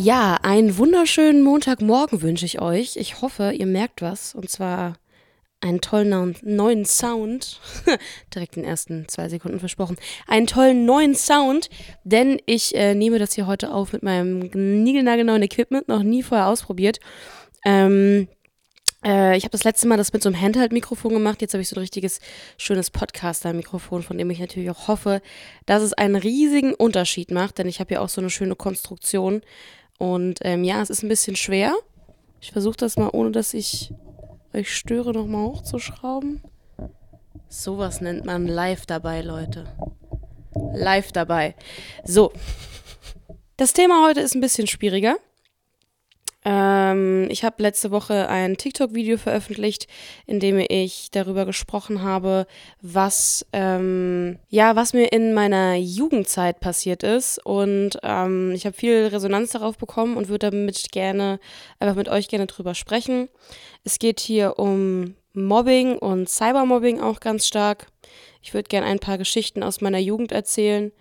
Ja, einen wunderschönen Montagmorgen wünsche ich euch. Ich hoffe, ihr merkt was. Und zwar einen tollen neuen Sound. Direkt in den ersten zwei Sekunden versprochen. Einen tollen neuen Sound, denn ich äh, nehme das hier heute auf mit meinem niegelnagelneuen Equipment, noch nie vorher ausprobiert. Ähm, äh, ich habe das letzte Mal das mit so einem Handheld-Mikrofon gemacht. Jetzt habe ich so ein richtiges, schönes Podcaster-Mikrofon, von dem ich natürlich auch hoffe, dass es einen riesigen Unterschied macht, denn ich habe ja auch so eine schöne Konstruktion. Und ähm, ja, es ist ein bisschen schwer. Ich versuche das mal, ohne dass ich euch störe, nochmal hochzuschrauben. Sowas nennt man live dabei, Leute. Live dabei. So. Das Thema heute ist ein bisschen schwieriger. Ähm, ich habe letzte Woche ein TikTok-Video veröffentlicht, in dem ich darüber gesprochen habe, was ähm, ja, was mir in meiner Jugendzeit passiert ist. Und ähm, ich habe viel Resonanz darauf bekommen und würde damit gerne einfach mit euch gerne drüber sprechen. Es geht hier um Mobbing und Cybermobbing auch ganz stark. Ich würde gerne ein paar Geschichten aus meiner Jugend erzählen.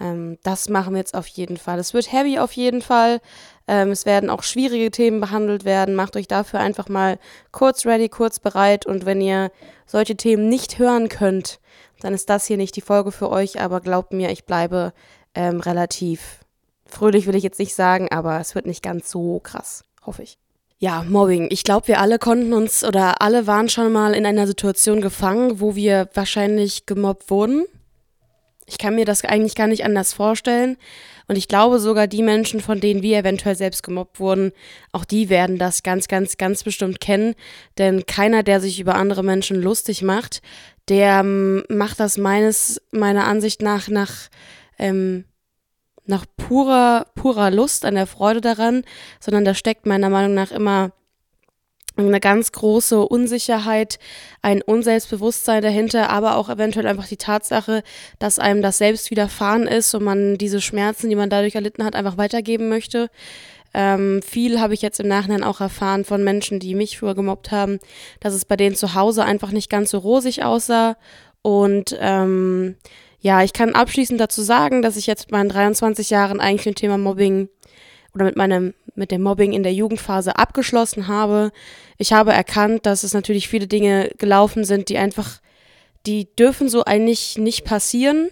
Ähm, das machen wir jetzt auf jeden Fall. Es wird heavy auf jeden Fall. Ähm, es werden auch schwierige Themen behandelt werden. Macht euch dafür einfach mal kurz ready, kurz bereit. Und wenn ihr solche Themen nicht hören könnt, dann ist das hier nicht die Folge für euch. Aber glaubt mir, ich bleibe ähm, relativ fröhlich, will ich jetzt nicht sagen, aber es wird nicht ganz so krass, hoffe ich. Ja, Mobbing. Ich glaube, wir alle konnten uns oder alle waren schon mal in einer Situation gefangen, wo wir wahrscheinlich gemobbt wurden. Ich kann mir das eigentlich gar nicht anders vorstellen. Und ich glaube sogar die Menschen, von denen wir eventuell selbst gemobbt wurden, auch die werden das ganz, ganz, ganz bestimmt kennen. Denn keiner, der sich über andere Menschen lustig macht, der ähm, macht das meines, meiner Ansicht nach nach, ähm, nach purer, purer Lust an der Freude daran, sondern da steckt meiner Meinung nach immer eine ganz große Unsicherheit, ein Unselbstbewusstsein dahinter, aber auch eventuell einfach die Tatsache, dass einem das selbst widerfahren ist und man diese Schmerzen, die man dadurch erlitten hat, einfach weitergeben möchte. Ähm, viel habe ich jetzt im Nachhinein auch erfahren von Menschen, die mich früher gemobbt haben, dass es bei denen zu Hause einfach nicht ganz so rosig aussah. Und ähm, ja, ich kann abschließend dazu sagen, dass ich jetzt mit meinen 23 Jahren eigentlich mit dem Thema Mobbing oder mit meinem mit dem Mobbing in der Jugendphase abgeschlossen habe. Ich habe erkannt, dass es natürlich viele Dinge gelaufen sind, die einfach, die dürfen so eigentlich nicht passieren.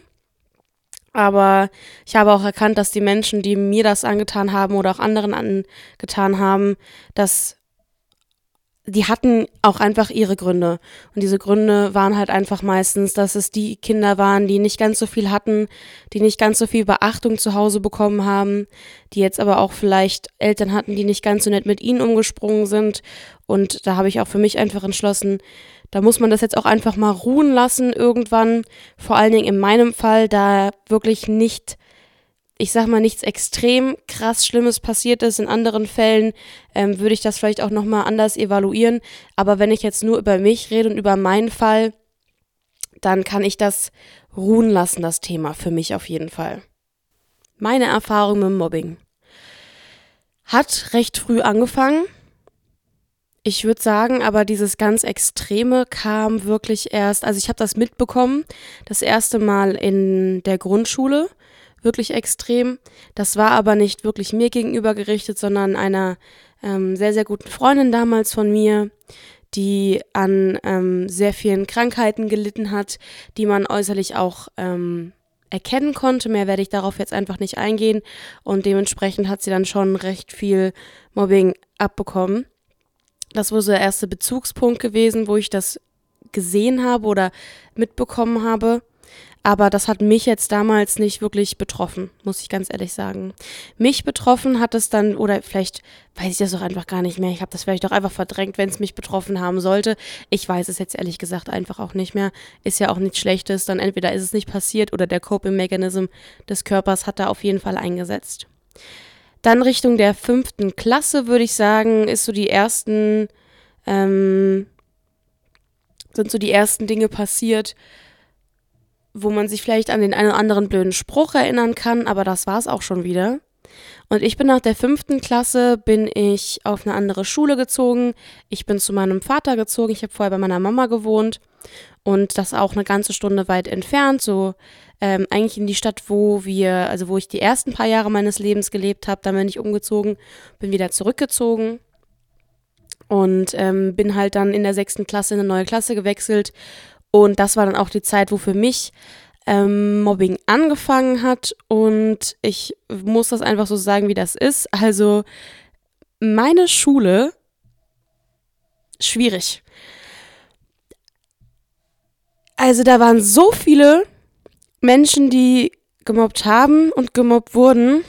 Aber ich habe auch erkannt, dass die Menschen, die mir das angetan haben oder auch anderen angetan haben, dass die hatten auch einfach ihre Gründe. Und diese Gründe waren halt einfach meistens, dass es die Kinder waren, die nicht ganz so viel hatten, die nicht ganz so viel Beachtung zu Hause bekommen haben, die jetzt aber auch vielleicht Eltern hatten, die nicht ganz so nett mit ihnen umgesprungen sind. Und da habe ich auch für mich einfach entschlossen, da muss man das jetzt auch einfach mal ruhen lassen irgendwann. Vor allen Dingen in meinem Fall, da wirklich nicht ich sag mal, nichts extrem krass Schlimmes passiert ist. In anderen Fällen ähm, würde ich das vielleicht auch nochmal anders evaluieren. Aber wenn ich jetzt nur über mich rede und über meinen Fall, dann kann ich das ruhen lassen, das Thema, für mich auf jeden Fall. Meine Erfahrung mit Mobbing hat recht früh angefangen. Ich würde sagen, aber dieses ganz Extreme kam wirklich erst, also ich habe das mitbekommen, das erste Mal in der Grundschule wirklich extrem. Das war aber nicht wirklich mir gegenüber gerichtet, sondern einer ähm, sehr, sehr guten Freundin damals von mir, die an ähm, sehr vielen Krankheiten gelitten hat, die man äußerlich auch ähm, erkennen konnte. Mehr werde ich darauf jetzt einfach nicht eingehen. Und dementsprechend hat sie dann schon recht viel Mobbing abbekommen. Das wurde so der erste Bezugspunkt gewesen, wo ich das gesehen habe oder mitbekommen habe. Aber das hat mich jetzt damals nicht wirklich betroffen, muss ich ganz ehrlich sagen. Mich betroffen hat es dann, oder vielleicht weiß ich das auch einfach gar nicht mehr. Ich habe das vielleicht auch einfach verdrängt, wenn es mich betroffen haben sollte. Ich weiß es jetzt ehrlich gesagt einfach auch nicht mehr. Ist ja auch nichts Schlechtes. Dann entweder ist es nicht passiert oder der Coping-Mechanism des Körpers hat da auf jeden Fall eingesetzt. Dann Richtung der fünften Klasse würde ich sagen, ist so die ersten, ähm, sind so die ersten Dinge passiert, wo man sich vielleicht an den einen oder anderen blöden Spruch erinnern kann, aber das war es auch schon wieder. Und ich bin nach der fünften Klasse, bin ich auf eine andere Schule gezogen. Ich bin zu meinem Vater gezogen. Ich habe vorher bei meiner Mama gewohnt und das auch eine ganze Stunde weit entfernt, so ähm, eigentlich in die Stadt, wo wir, also wo ich die ersten paar Jahre meines Lebens gelebt habe. Dann bin ich umgezogen, bin wieder zurückgezogen und ähm, bin halt dann in der sechsten Klasse in eine neue Klasse gewechselt. Und das war dann auch die Zeit, wo für mich ähm, Mobbing angefangen hat. Und ich muss das einfach so sagen, wie das ist. Also meine Schule, schwierig. Also da waren so viele Menschen, die gemobbt haben und gemobbt wurden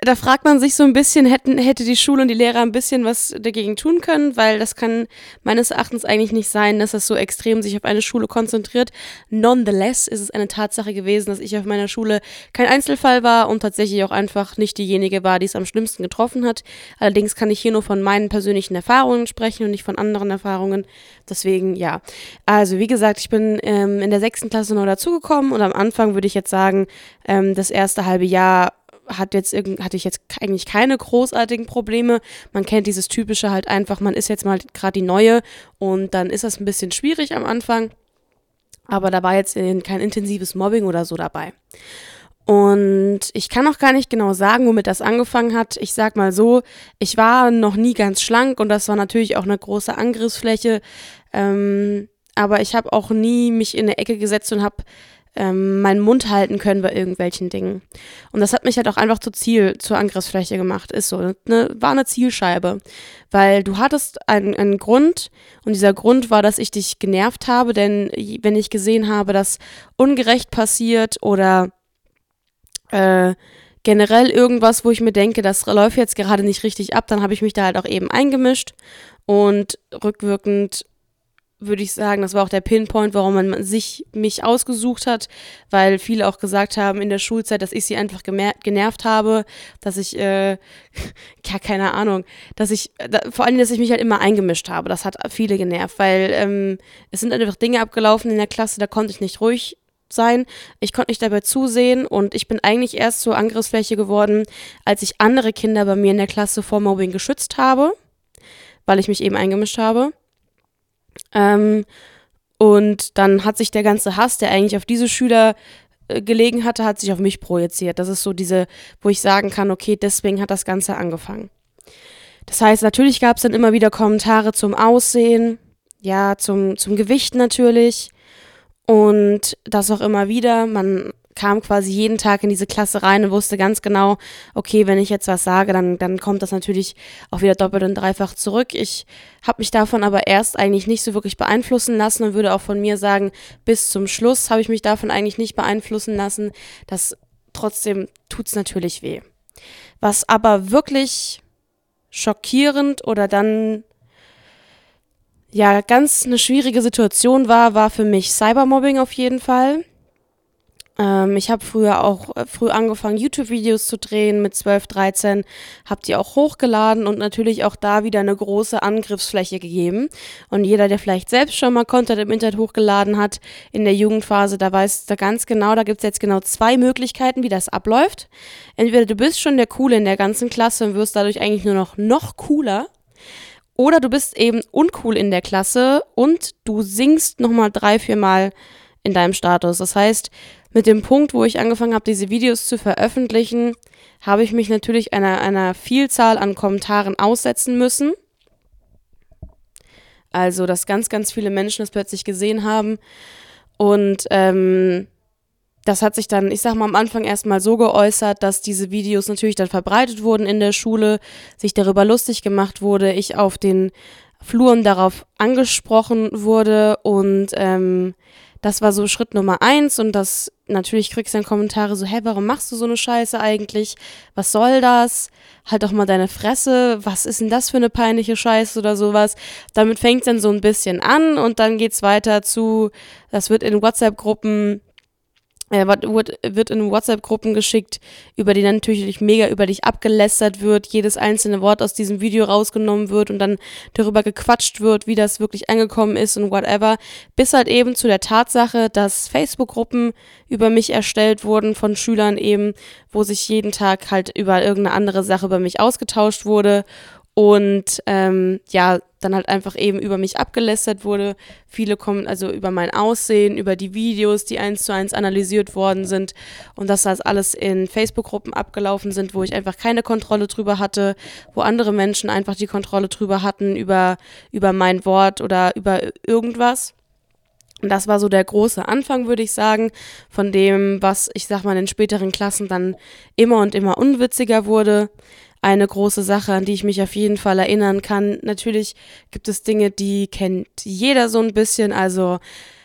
da fragt man sich so ein bisschen, hätten, hätte die Schule und die Lehrer ein bisschen was dagegen tun können, weil das kann meines Erachtens eigentlich nicht sein, dass das so extrem sich auf eine Schule konzentriert. Nonetheless ist es eine Tatsache gewesen, dass ich auf meiner Schule kein Einzelfall war und tatsächlich auch einfach nicht diejenige war, die es am schlimmsten getroffen hat. Allerdings kann ich hier nur von meinen persönlichen Erfahrungen sprechen und nicht von anderen Erfahrungen. Deswegen, ja. Also, wie gesagt, ich bin ähm, in der sechsten Klasse neu dazugekommen und am Anfang würde ich jetzt sagen, ähm, das erste halbe Jahr hat jetzt hatte ich jetzt eigentlich keine großartigen Probleme. Man kennt dieses typische halt einfach, man ist jetzt mal gerade die neue und dann ist das ein bisschen schwierig am Anfang. Aber da war jetzt kein intensives Mobbing oder so dabei. Und ich kann auch gar nicht genau sagen, womit das angefangen hat. Ich sag mal so, ich war noch nie ganz schlank und das war natürlich auch eine große Angriffsfläche. Ähm, aber ich habe auch nie mich in eine Ecke gesetzt und habe ähm, meinen Mund halten können bei irgendwelchen Dingen. Und das hat mich halt auch einfach zu Ziel, zur Angriffsfläche gemacht. Ist so, ne, war eine Zielscheibe. Weil du hattest einen, einen Grund und dieser Grund war, dass ich dich genervt habe, denn wenn ich gesehen habe, dass ungerecht passiert oder äh, generell irgendwas, wo ich mir denke, das läuft jetzt gerade nicht richtig ab, dann habe ich mich da halt auch eben eingemischt und rückwirkend würde ich sagen, das war auch der Pinpoint, warum man sich mich ausgesucht hat, weil viele auch gesagt haben in der Schulzeit, dass ich sie einfach genervt habe, dass ich, äh, ja, keine Ahnung, dass ich, da, vor allem, dass ich mich halt immer eingemischt habe. Das hat viele genervt, weil ähm, es sind einfach Dinge abgelaufen in der Klasse, da konnte ich nicht ruhig sein. Ich konnte nicht dabei zusehen und ich bin eigentlich erst zur Angriffsfläche geworden, als ich andere Kinder bei mir in der Klasse vor Mobbing geschützt habe, weil ich mich eben eingemischt habe. Ähm, und dann hat sich der ganze Hass, der eigentlich auf diese Schüler äh, gelegen hatte, hat sich auf mich projiziert. Das ist so diese, wo ich sagen kann, okay, deswegen hat das Ganze angefangen. Das heißt, natürlich gab es dann immer wieder Kommentare zum Aussehen, ja, zum, zum Gewicht natürlich. Und das auch immer wieder. Man kam quasi jeden Tag in diese Klasse rein und wusste ganz genau, okay, wenn ich jetzt was sage, dann, dann kommt das natürlich auch wieder doppelt und dreifach zurück. Ich habe mich davon aber erst eigentlich nicht so wirklich beeinflussen lassen und würde auch von mir sagen, bis zum Schluss habe ich mich davon eigentlich nicht beeinflussen lassen. Das trotzdem tut es natürlich weh. Was aber wirklich schockierend oder dann ja ganz eine schwierige Situation war, war für mich Cybermobbing auf jeden Fall. Ähm, ich habe früher auch äh, früh angefangen, YouTube-Videos zu drehen mit 12, 13, habe die auch hochgeladen und natürlich auch da wieder eine große Angriffsfläche gegeben. Und jeder, der vielleicht selbst schon mal Content im Internet hochgeladen hat in der Jugendphase, da weiß da ganz genau, da gibt es jetzt genau zwei Möglichkeiten, wie das abläuft. Entweder du bist schon der Coole in der ganzen Klasse und wirst dadurch eigentlich nur noch noch cooler. Oder du bist eben uncool in der Klasse und du singst nochmal drei, vier Mal in deinem Status. Das heißt, mit dem Punkt, wo ich angefangen habe, diese Videos zu veröffentlichen, habe ich mich natürlich einer, einer Vielzahl an Kommentaren aussetzen müssen. Also, dass ganz, ganz viele Menschen es plötzlich gesehen haben. Und ähm, das hat sich dann, ich sag mal, am Anfang erstmal so geäußert, dass diese Videos natürlich dann verbreitet wurden in der Schule, sich darüber lustig gemacht wurde, ich auf den Fluren darauf angesprochen wurde und ähm, das war so Schritt Nummer eins und das natürlich kriegst du dann Kommentare so, hä, warum machst du so eine Scheiße eigentlich? Was soll das? Halt doch mal deine Fresse, was ist denn das für eine peinliche Scheiße oder sowas? Damit fängt es dann so ein bisschen an und dann geht's weiter zu, das wird in WhatsApp-Gruppen er wird in WhatsApp-Gruppen geschickt, über die dann natürlich mega über dich abgelästert wird, jedes einzelne Wort aus diesem Video rausgenommen wird und dann darüber gequatscht wird, wie das wirklich angekommen ist und whatever, bis halt eben zu der Tatsache, dass Facebook-Gruppen über mich erstellt wurden von Schülern eben, wo sich jeden Tag halt über irgendeine andere Sache über mich ausgetauscht wurde und ähm, ja, dann halt einfach eben über mich abgelästert wurde. Viele kommen also über mein Aussehen, über die Videos, die eins zu eins analysiert worden sind und dass das alles in Facebook-Gruppen abgelaufen sind, wo ich einfach keine Kontrolle drüber hatte, wo andere Menschen einfach die Kontrolle drüber hatten, über, über mein Wort oder über irgendwas. Und das war so der große Anfang, würde ich sagen, von dem, was ich sag mal in späteren Klassen dann immer und immer unwitziger wurde eine große Sache, an die ich mich auf jeden Fall erinnern kann. Natürlich gibt es Dinge, die kennt jeder so ein bisschen. Also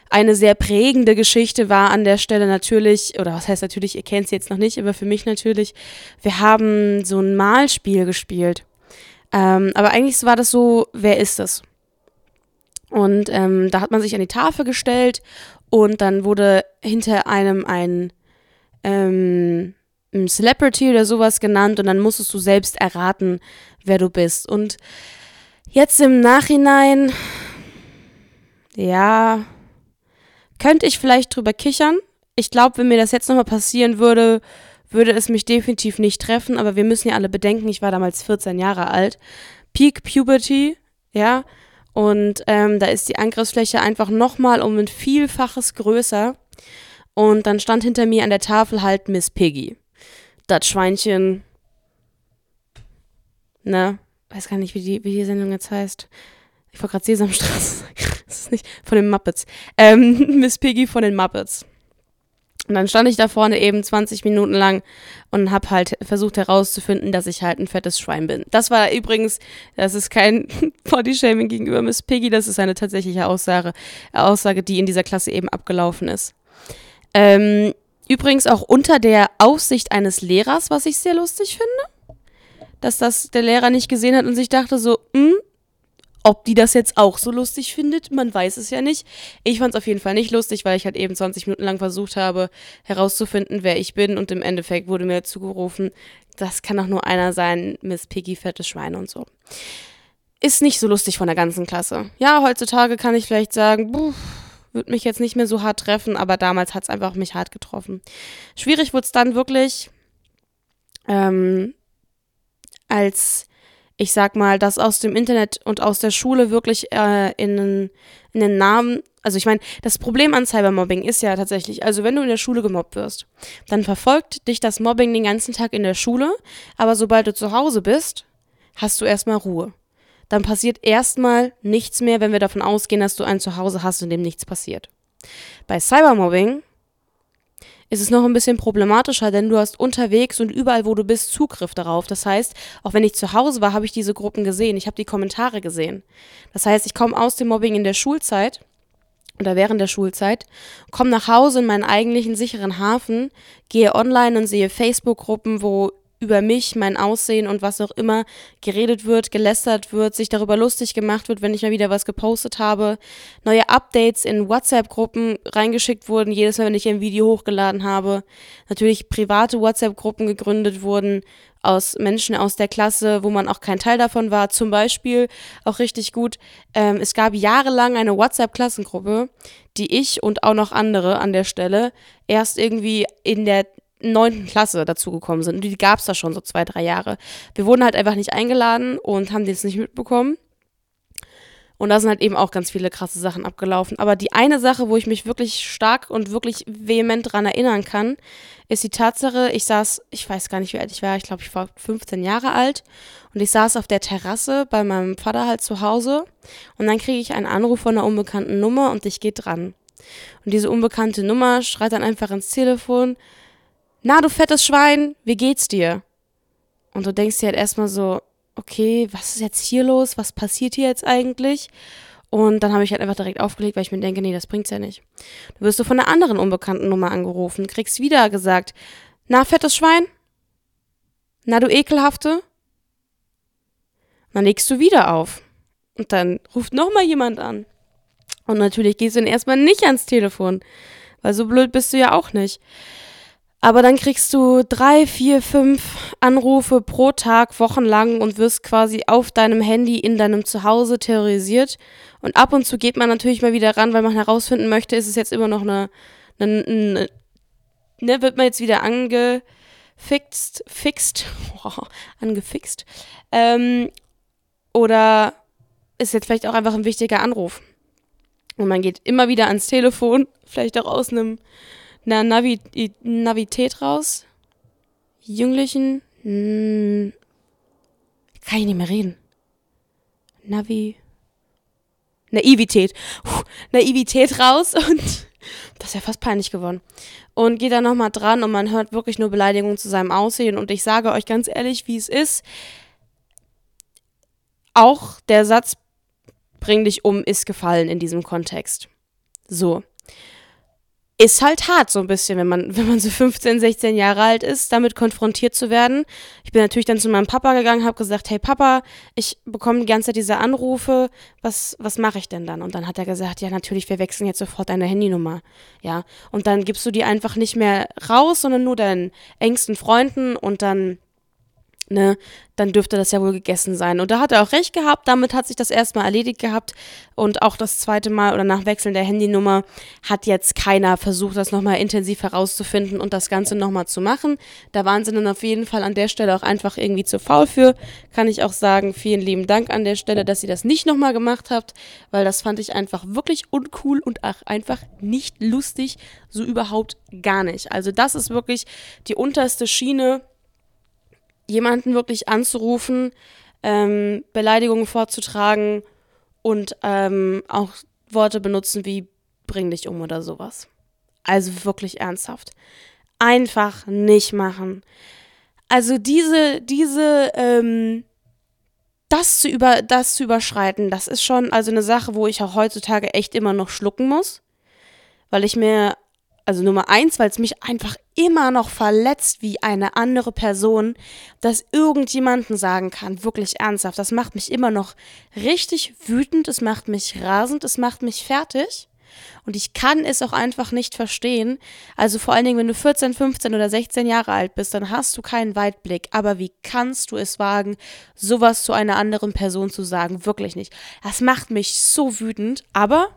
eine sehr prägende Geschichte war an der Stelle natürlich, oder was heißt natürlich, ihr kennt sie jetzt noch nicht, aber für mich natürlich, wir haben so ein Malspiel gespielt. Ähm, aber eigentlich war das so, wer ist es? Und ähm, da hat man sich an die Tafel gestellt und dann wurde hinter einem ein ähm, Celebrity oder sowas genannt und dann musstest du selbst erraten, wer du bist. Und jetzt im Nachhinein, ja, könnte ich vielleicht drüber kichern. Ich glaube, wenn mir das jetzt nochmal passieren würde, würde es mich definitiv nicht treffen, aber wir müssen ja alle bedenken, ich war damals 14 Jahre alt. Peak Puberty, ja, und ähm, da ist die Angriffsfläche einfach nochmal um ein Vielfaches größer. Und dann stand hinter mir an der Tafel halt Miss Piggy das Schweinchen, ne, weiß gar nicht, wie die, wie die Sendung jetzt heißt. Ich wollte gerade Sesamstraße. Das ist nicht von den Muppets. Ähm, Miss Piggy von den Muppets. Und dann stand ich da vorne eben 20 Minuten lang und habe halt versucht herauszufinden, dass ich halt ein fettes Schwein bin. Das war übrigens, das ist kein Bodyshaming gegenüber Miss Piggy, das ist eine tatsächliche Aussage, Aussage, die in dieser Klasse eben abgelaufen ist. Ähm, Übrigens auch unter der Aufsicht eines Lehrers, was ich sehr lustig finde. Dass das der Lehrer nicht gesehen hat und sich dachte so, hm, ob die das jetzt auch so lustig findet, man weiß es ja nicht. Ich fand es auf jeden Fall nicht lustig, weil ich halt eben 20 Minuten lang versucht habe, herauszufinden, wer ich bin. Und im Endeffekt wurde mir zugerufen, das kann doch nur einer sein, Miss Piggy, fettes Schwein und so. Ist nicht so lustig von der ganzen Klasse. Ja, heutzutage kann ich vielleicht sagen, puh, wird mich jetzt nicht mehr so hart treffen, aber damals hat es einfach mich hart getroffen. Schwierig wurde es dann wirklich, ähm, als ich sag mal, das aus dem Internet und aus der Schule wirklich äh, in, in den Namen, also ich meine, das Problem an Cybermobbing ist ja tatsächlich, also wenn du in der Schule gemobbt wirst, dann verfolgt dich das Mobbing den ganzen Tag in der Schule, aber sobald du zu Hause bist, hast du erstmal Ruhe dann passiert erstmal nichts mehr, wenn wir davon ausgehen, dass du ein Zuhause hast, in dem nichts passiert. Bei Cybermobbing ist es noch ein bisschen problematischer, denn du hast unterwegs und überall, wo du bist, Zugriff darauf. Das heißt, auch wenn ich zu Hause war, habe ich diese Gruppen gesehen. Ich habe die Kommentare gesehen. Das heißt, ich komme aus dem Mobbing in der Schulzeit oder während der Schulzeit, komme nach Hause in meinen eigentlichen sicheren Hafen, gehe online und sehe Facebook-Gruppen, wo über mich, mein Aussehen und was auch immer geredet wird, gelästert wird, sich darüber lustig gemacht wird, wenn ich mal wieder was gepostet habe, neue Updates in WhatsApp-Gruppen reingeschickt wurden, jedes Mal, wenn ich ein Video hochgeladen habe, natürlich private WhatsApp-Gruppen gegründet wurden aus Menschen aus der Klasse, wo man auch kein Teil davon war. Zum Beispiel auch richtig gut, ähm, es gab jahrelang eine WhatsApp-Klassengruppe, die ich und auch noch andere an der Stelle erst irgendwie in der neunten Klasse dazugekommen sind. Und die gab es da schon so zwei, drei Jahre. Wir wurden halt einfach nicht eingeladen und haben das nicht mitbekommen. Und da sind halt eben auch ganz viele krasse Sachen abgelaufen. Aber die eine Sache, wo ich mich wirklich stark und wirklich vehement dran erinnern kann, ist die Tatsache, ich saß, ich weiß gar nicht, wie alt ich war, ich glaube, ich war 15 Jahre alt. Und ich saß auf der Terrasse bei meinem Vater halt zu Hause. Und dann kriege ich einen Anruf von einer unbekannten Nummer und ich gehe dran. Und diese unbekannte Nummer schreit dann einfach ins Telefon, na du fettes Schwein, wie geht's dir? Und du denkst dir halt erstmal so, okay, was ist jetzt hier los? Was passiert hier jetzt eigentlich? Und dann habe ich halt einfach direkt aufgelegt, weil ich mir denke, nee, das bringt's ja nicht. Du wirst du von einer anderen unbekannten Nummer angerufen, kriegst wieder gesagt, na fettes Schwein? Na du ekelhafte? Dann legst du wieder auf. Und dann ruft nochmal jemand an. Und natürlich gehst du dann erstmal nicht ans Telefon, weil so blöd bist du ja auch nicht. Aber dann kriegst du drei, vier, fünf Anrufe pro Tag wochenlang und wirst quasi auf deinem Handy in deinem Zuhause terrorisiert. Und ab und zu geht man natürlich mal wieder ran, weil man herausfinden möchte, ist es jetzt immer noch eine, eine, eine ne, wird man jetzt wieder angefixt, fixt, oh, angefixt. Ähm, Oder ist jetzt vielleicht auch einfach ein wichtiger Anruf. Und man geht immer wieder ans Telefon, vielleicht auch aus einem, einer Navi Navität raus. Jünglichen, hm, kann ich nicht mehr reden. Navi, Naivität, Puh, Naivität raus und das ist ja fast peinlich geworden. Und geht da nochmal dran und man hört wirklich nur Beleidigungen zu seinem Aussehen. Und ich sage euch ganz ehrlich, wie es ist. Auch der Satz bring dich um ist gefallen in diesem Kontext. So ist halt hart so ein bisschen, wenn man, wenn man so 15, 16 Jahre alt ist, damit konfrontiert zu werden. Ich bin natürlich dann zu meinem Papa gegangen, habe gesagt, hey Papa, ich bekomme die ganze Zeit diese Anrufe, was, was mache ich denn dann? Und dann hat er gesagt, ja natürlich, wir wechseln jetzt sofort deine Handynummer. Ja, und dann gibst du die einfach nicht mehr raus, sondern nur deinen engsten Freunden und dann ne, dann dürfte das ja wohl gegessen sein. Und da hat er auch recht gehabt, damit hat sich das erstmal erledigt gehabt. Und auch das zweite Mal oder nach Wechseln der Handynummer hat jetzt keiner versucht, das nochmal intensiv herauszufinden und das Ganze nochmal zu machen. Da waren sie dann auf jeden Fall an der Stelle auch einfach irgendwie zu faul für. Kann ich auch sagen, vielen lieben Dank an der Stelle, dass ihr das nicht nochmal gemacht habt, weil das fand ich einfach wirklich uncool und auch einfach nicht lustig, so überhaupt gar nicht. Also das ist wirklich die unterste Schiene jemanden wirklich anzurufen, ähm, Beleidigungen vorzutragen und ähm, auch Worte benutzen wie bring dich um oder sowas. Also wirklich ernsthaft. Einfach nicht machen. Also diese, diese, ähm, das zu über, das zu überschreiten, das ist schon also eine Sache, wo ich auch heutzutage echt immer noch schlucken muss, weil ich mir also Nummer eins, weil es mich einfach immer noch verletzt, wie eine andere Person das irgendjemanden sagen kann. Wirklich ernsthaft. Das macht mich immer noch richtig wütend, es macht mich rasend, es macht mich fertig. Und ich kann es auch einfach nicht verstehen. Also vor allen Dingen, wenn du 14, 15 oder 16 Jahre alt bist, dann hast du keinen Weitblick. Aber wie kannst du es wagen, sowas zu einer anderen Person zu sagen? Wirklich nicht. Das macht mich so wütend. Aber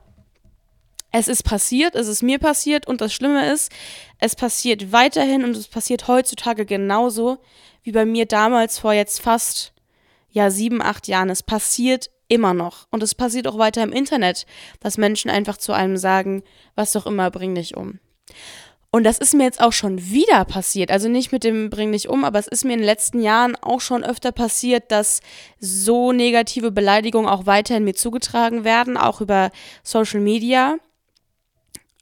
es ist passiert, es ist mir passiert und das Schlimme ist, es passiert weiterhin und es passiert heutzutage genauso wie bei mir damals vor jetzt fast ja sieben, acht Jahren. Es passiert immer noch und es passiert auch weiter im Internet, dass Menschen einfach zu einem sagen, was doch immer, bring dich um. Und das ist mir jetzt auch schon wieder passiert. Also nicht mit dem Bring dich um, aber es ist mir in den letzten Jahren auch schon öfter passiert, dass so negative Beleidigungen auch weiterhin mir zugetragen werden, auch über Social Media.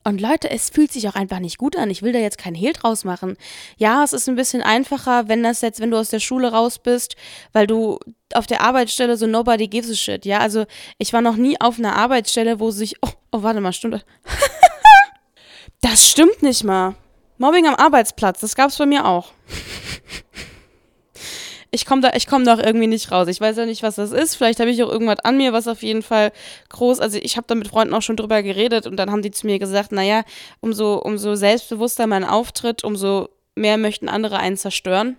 Und Leute, es fühlt sich auch einfach nicht gut an. Ich will da jetzt kein Hehl draus machen. Ja, es ist ein bisschen einfacher, wenn das jetzt, wenn du aus der Schule raus bist, weil du auf der Arbeitsstelle so nobody gives a shit. Ja, also ich war noch nie auf einer Arbeitsstelle, wo sich, oh, oh warte mal, das? das stimmt nicht mal. Mobbing am Arbeitsplatz, das gab's bei mir auch ich komme da, ich komme da auch irgendwie nicht raus. Ich weiß ja nicht, was das ist. Vielleicht habe ich auch irgendwas an mir, was auf jeden Fall groß. Also ich habe da mit Freunden auch schon drüber geredet und dann haben die zu mir gesagt, naja, umso, umso selbstbewusster mein Auftritt, umso mehr möchten andere einen zerstören.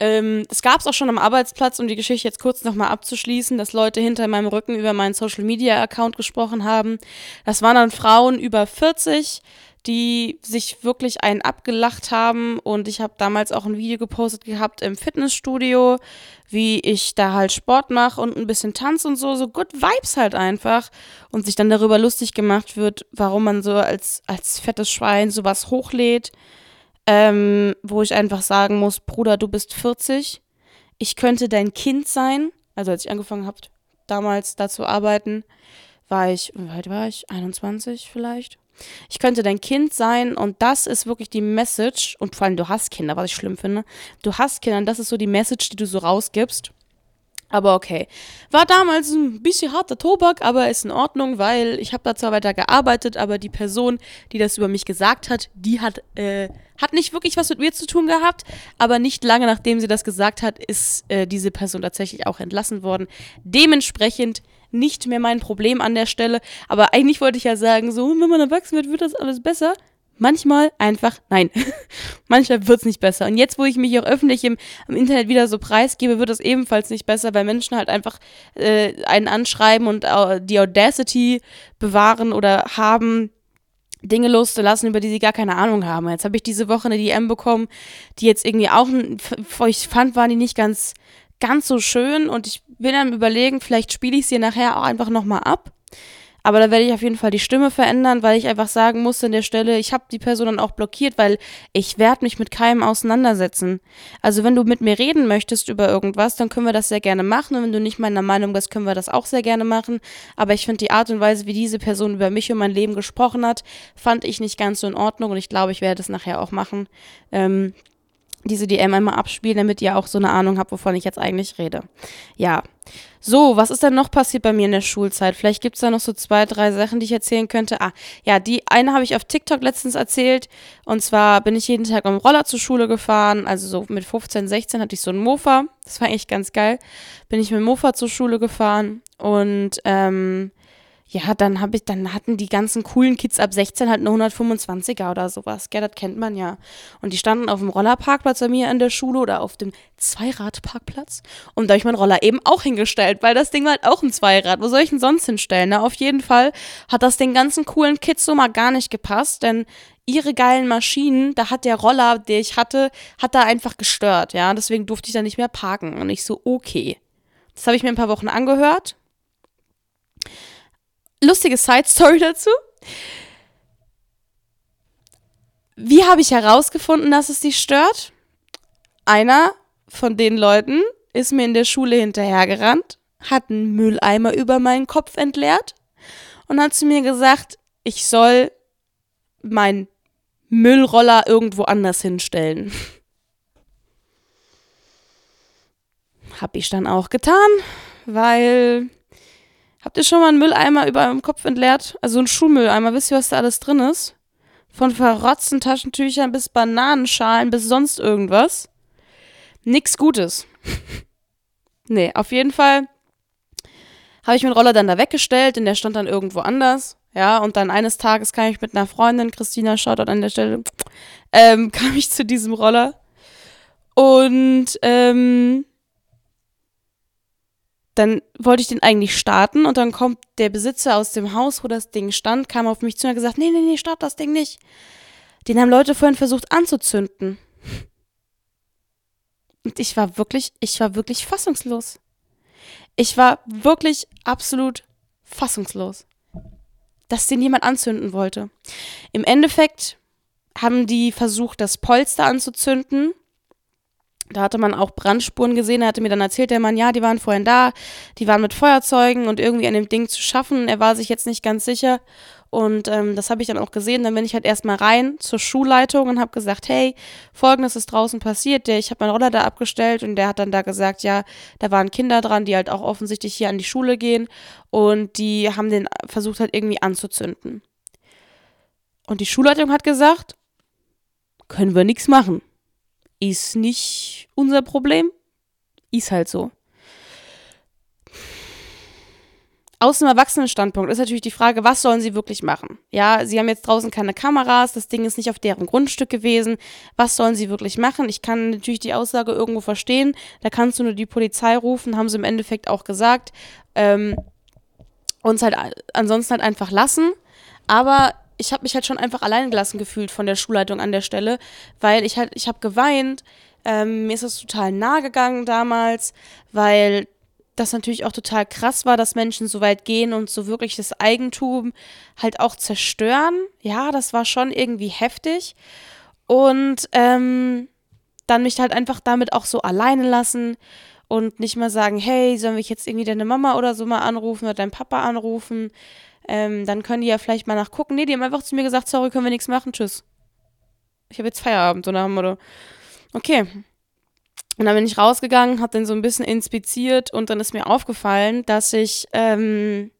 Ähm, es gab es auch schon am Arbeitsplatz, um die Geschichte jetzt kurz nochmal abzuschließen, dass Leute hinter meinem Rücken über meinen Social Media Account gesprochen haben. Das waren dann Frauen über 40, die sich wirklich einen abgelacht haben. Und ich habe damals auch ein Video gepostet gehabt im Fitnessstudio, wie ich da halt Sport mache und ein bisschen Tanz und so, so good Vibes halt einfach. Und sich dann darüber lustig gemacht wird, warum man so als, als fettes Schwein sowas hochlädt. Ähm, wo ich einfach sagen muss, Bruder, du bist 40. Ich könnte dein Kind sein. Also als ich angefangen habe, damals da zu arbeiten, war ich, wie alt war ich? 21 vielleicht? Ich könnte dein Kind sein und das ist wirklich die Message. Und vor allem, du hast Kinder, was ich schlimm finde. Du hast Kinder und das ist so die Message, die du so rausgibst. Aber okay. War damals ein bisschen harter Tobak, aber ist in Ordnung, weil ich habe da zwar weiter gearbeitet, aber die Person, die das über mich gesagt hat, die hat, äh, hat nicht wirklich was mit mir zu tun gehabt. Aber nicht lange nachdem sie das gesagt hat, ist äh, diese Person tatsächlich auch entlassen worden. Dementsprechend nicht mehr mein Problem an der Stelle. Aber eigentlich wollte ich ja sagen, so, wenn man erwachsen wird, wird das alles besser. Manchmal einfach nein. Manchmal wird es nicht besser. Und jetzt, wo ich mich auch öffentlich im, im, Internet wieder so preisgebe, wird es ebenfalls nicht besser, weil Menschen halt einfach äh, einen anschreiben und äh, die Audacity bewahren oder haben, Dinge loszulassen, über die sie gar keine Ahnung haben. Jetzt habe ich diese Woche eine DM bekommen, die jetzt irgendwie auch, ich fand, waren die nicht ganz ganz so schön und ich bin am überlegen, vielleicht spiele ich sie nachher auch einfach nochmal ab. Aber da werde ich auf jeden Fall die Stimme verändern, weil ich einfach sagen muss an der Stelle, ich habe die Person dann auch blockiert, weil ich werde mich mit keinem auseinandersetzen. Also wenn du mit mir reden möchtest über irgendwas, dann können wir das sehr gerne machen. Und wenn du nicht meiner Meinung bist, können wir das auch sehr gerne machen. Aber ich finde die Art und Weise, wie diese Person über mich und mein Leben gesprochen hat, fand ich nicht ganz so in Ordnung. Und ich glaube, ich werde das nachher auch machen. Ähm, diese DM einmal abspielen, damit ihr auch so eine Ahnung habt, wovon ich jetzt eigentlich rede. Ja. So, was ist denn noch passiert bei mir in der Schulzeit? Vielleicht gibt es da noch so zwei, drei Sachen, die ich erzählen könnte. Ah, ja, die eine habe ich auf TikTok letztens erzählt. Und zwar bin ich jeden Tag dem Roller zur Schule gefahren. Also so mit 15, 16 hatte ich so einen Mofa. Das war eigentlich ganz geil. Bin ich mit dem Mofa zur Schule gefahren. Und ähm, ja, dann habe ich, dann hatten die ganzen coolen Kids ab 16 halt eine 125er oder sowas. Gell, das kennt man ja. Und die standen auf dem Rollerparkplatz bei mir in der Schule oder auf dem Zweiradparkplatz. Und da habe ich meinen Roller eben auch hingestellt, weil das Ding war halt auch ein Zweirad. Wo soll ich denn sonst hinstellen? Na, auf jeden Fall hat das den ganzen coolen Kids so mal gar nicht gepasst, denn ihre geilen Maschinen, da hat der Roller, den ich hatte, hat da einfach gestört, ja. Deswegen durfte ich da nicht mehr parken. Und ich so, okay. Das habe ich mir ein paar Wochen angehört lustige Side-Story dazu. Wie habe ich herausgefunden, dass es dich stört? Einer von den Leuten ist mir in der Schule hinterhergerannt, hat einen Mülleimer über meinen Kopf entleert und hat zu mir gesagt, ich soll meinen Müllroller irgendwo anders hinstellen. Hab ich dann auch getan, weil Habt ihr schon mal einen Mülleimer über eurem Kopf entleert? Also einen Schuhmülleimer. Wisst ihr, was da alles drin ist? Von verrotzten Taschentüchern bis Bananenschalen bis sonst irgendwas. Nix Gutes. nee, auf jeden Fall habe ich meinen Roller dann da weggestellt und der stand dann irgendwo anders. Ja, und dann eines Tages kam ich mit einer Freundin, Christina Shoutout an der Stelle, ähm, kam ich zu diesem Roller. Und ähm, dann wollte ich den eigentlich starten und dann kommt der Besitzer aus dem Haus, wo das Ding stand, kam auf mich zu und hat gesagt, nee, nee, nee, start das Ding nicht. Den haben Leute vorhin versucht anzuzünden. Und ich war wirklich, ich war wirklich fassungslos. Ich war wirklich absolut fassungslos, dass den jemand anzünden wollte. Im Endeffekt haben die versucht, das Polster anzuzünden da hatte man auch Brandspuren gesehen. Er hatte mir dann erzählt, der Mann, ja, die waren vorhin da, die waren mit Feuerzeugen und irgendwie an dem Ding zu schaffen. Er war sich jetzt nicht ganz sicher. Und ähm, das habe ich dann auch gesehen. Dann bin ich halt erstmal rein zur Schulleitung und habe gesagt, hey, folgendes ist draußen passiert. Der, ich habe meinen Roller da abgestellt und der hat dann da gesagt, ja, da waren Kinder dran, die halt auch offensichtlich hier an die Schule gehen und die haben den versucht halt irgendwie anzuzünden. Und die Schulleitung hat gesagt, können wir nichts machen ist nicht unser Problem. Ist halt so. Aus dem Erwachsenenstandpunkt ist natürlich die Frage, was sollen sie wirklich machen? Ja, sie haben jetzt draußen keine Kameras, das Ding ist nicht auf deren Grundstück gewesen. Was sollen sie wirklich machen? Ich kann natürlich die Aussage irgendwo verstehen. Da kannst du nur die Polizei rufen, haben sie im Endeffekt auch gesagt. Ähm, uns halt ansonsten halt einfach lassen. Aber ich habe mich halt schon einfach allein gelassen gefühlt von der Schulleitung an der Stelle, weil ich halt, ich habe geweint. Ähm, mir ist das total nahe gegangen damals, weil das natürlich auch total krass war, dass Menschen so weit gehen und so wirklich das Eigentum halt auch zerstören. Ja, das war schon irgendwie heftig. Und ähm, dann mich halt einfach damit auch so alleine lassen und nicht mal sagen, hey, sollen wir jetzt irgendwie deine Mama oder so mal anrufen oder deinen Papa anrufen? Ähm, dann können die ja vielleicht mal nachgucken. Nee, die haben einfach zu mir gesagt, sorry, können wir nichts machen, tschüss. Ich habe jetzt Feierabend, so nach dem Motto. Okay. Und dann bin ich rausgegangen, habe den so ein bisschen inspiziert und dann ist mir aufgefallen, dass sich ähm,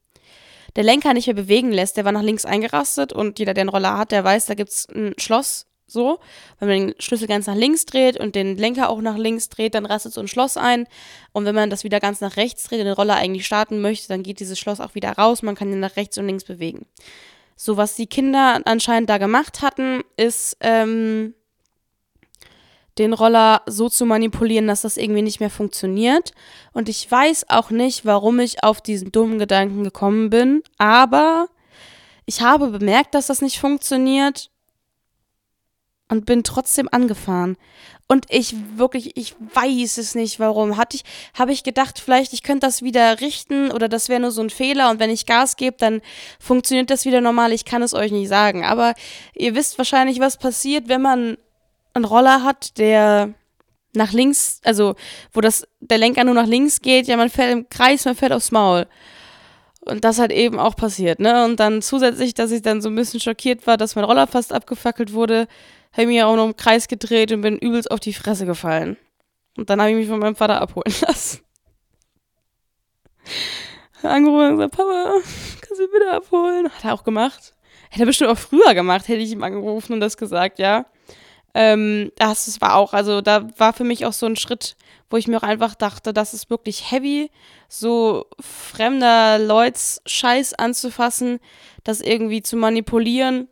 der Lenker nicht mehr bewegen lässt. Der war nach links eingerastet und jeder, der einen Roller hat, der weiß, da gibt es ein Schloss so. Wenn man den Schlüssel ganz nach links dreht und den Lenker auch nach links dreht, dann rastet so ein Schloss ein. Und wenn man das wieder ganz nach rechts dreht und den Roller eigentlich starten möchte, dann geht dieses Schloss auch wieder raus. Man kann ihn nach rechts und links bewegen. So, was die Kinder anscheinend da gemacht hatten, ist, ähm, den Roller so zu manipulieren, dass das irgendwie nicht mehr funktioniert. Und ich weiß auch nicht, warum ich auf diesen dummen Gedanken gekommen bin, aber ich habe bemerkt, dass das nicht funktioniert und bin trotzdem angefahren. Und ich wirklich, ich weiß es nicht, warum. Hatte ich, habe ich gedacht, vielleicht ich könnte das wieder richten oder das wäre nur so ein Fehler und wenn ich Gas gebe, dann funktioniert das wieder normal. Ich kann es euch nicht sagen. Aber ihr wisst wahrscheinlich, was passiert, wenn man einen Roller hat, der nach links, also wo das, der Lenker nur nach links geht, ja, man fährt im Kreis, man fährt aufs Maul. Und das hat eben auch passiert, ne? Und dann zusätzlich, dass ich dann so ein bisschen schockiert war, dass mein Roller fast abgefackelt wurde, habe ich mich auch noch im Kreis gedreht und bin übelst auf die Fresse gefallen. Und dann habe ich mich von meinem Vater abholen lassen. Angerufen und gesagt, Papa, kannst du mich bitte abholen? Hat er auch gemacht. Hätte er bestimmt auch früher gemacht, hätte ich ihm angerufen und das gesagt, ja. Ähm, das, das war auch, also da war für mich auch so ein Schritt, wo ich mir auch einfach dachte, das ist wirklich heavy, so fremder Leuts Scheiß anzufassen, das irgendwie zu manipulieren.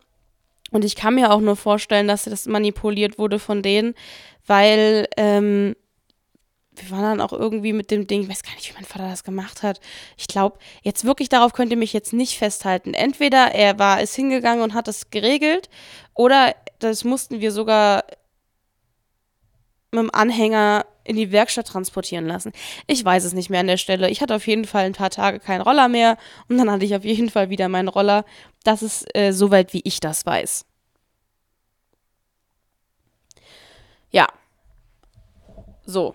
Und ich kann mir auch nur vorstellen, dass das manipuliert wurde von denen, weil ähm, wir waren dann auch irgendwie mit dem Ding, ich weiß gar nicht, wie mein Vater das gemacht hat. Ich glaube, jetzt wirklich darauf könnt ihr mich jetzt nicht festhalten. Entweder er war, ist hingegangen und hat das geregelt, oder das mussten wir sogar mit dem Anhänger in die Werkstatt transportieren lassen. Ich weiß es nicht mehr an der Stelle. Ich hatte auf jeden Fall ein paar Tage keinen Roller mehr und dann hatte ich auf jeden Fall wieder meinen Roller. Das ist äh, soweit, wie ich das weiß. Ja. So.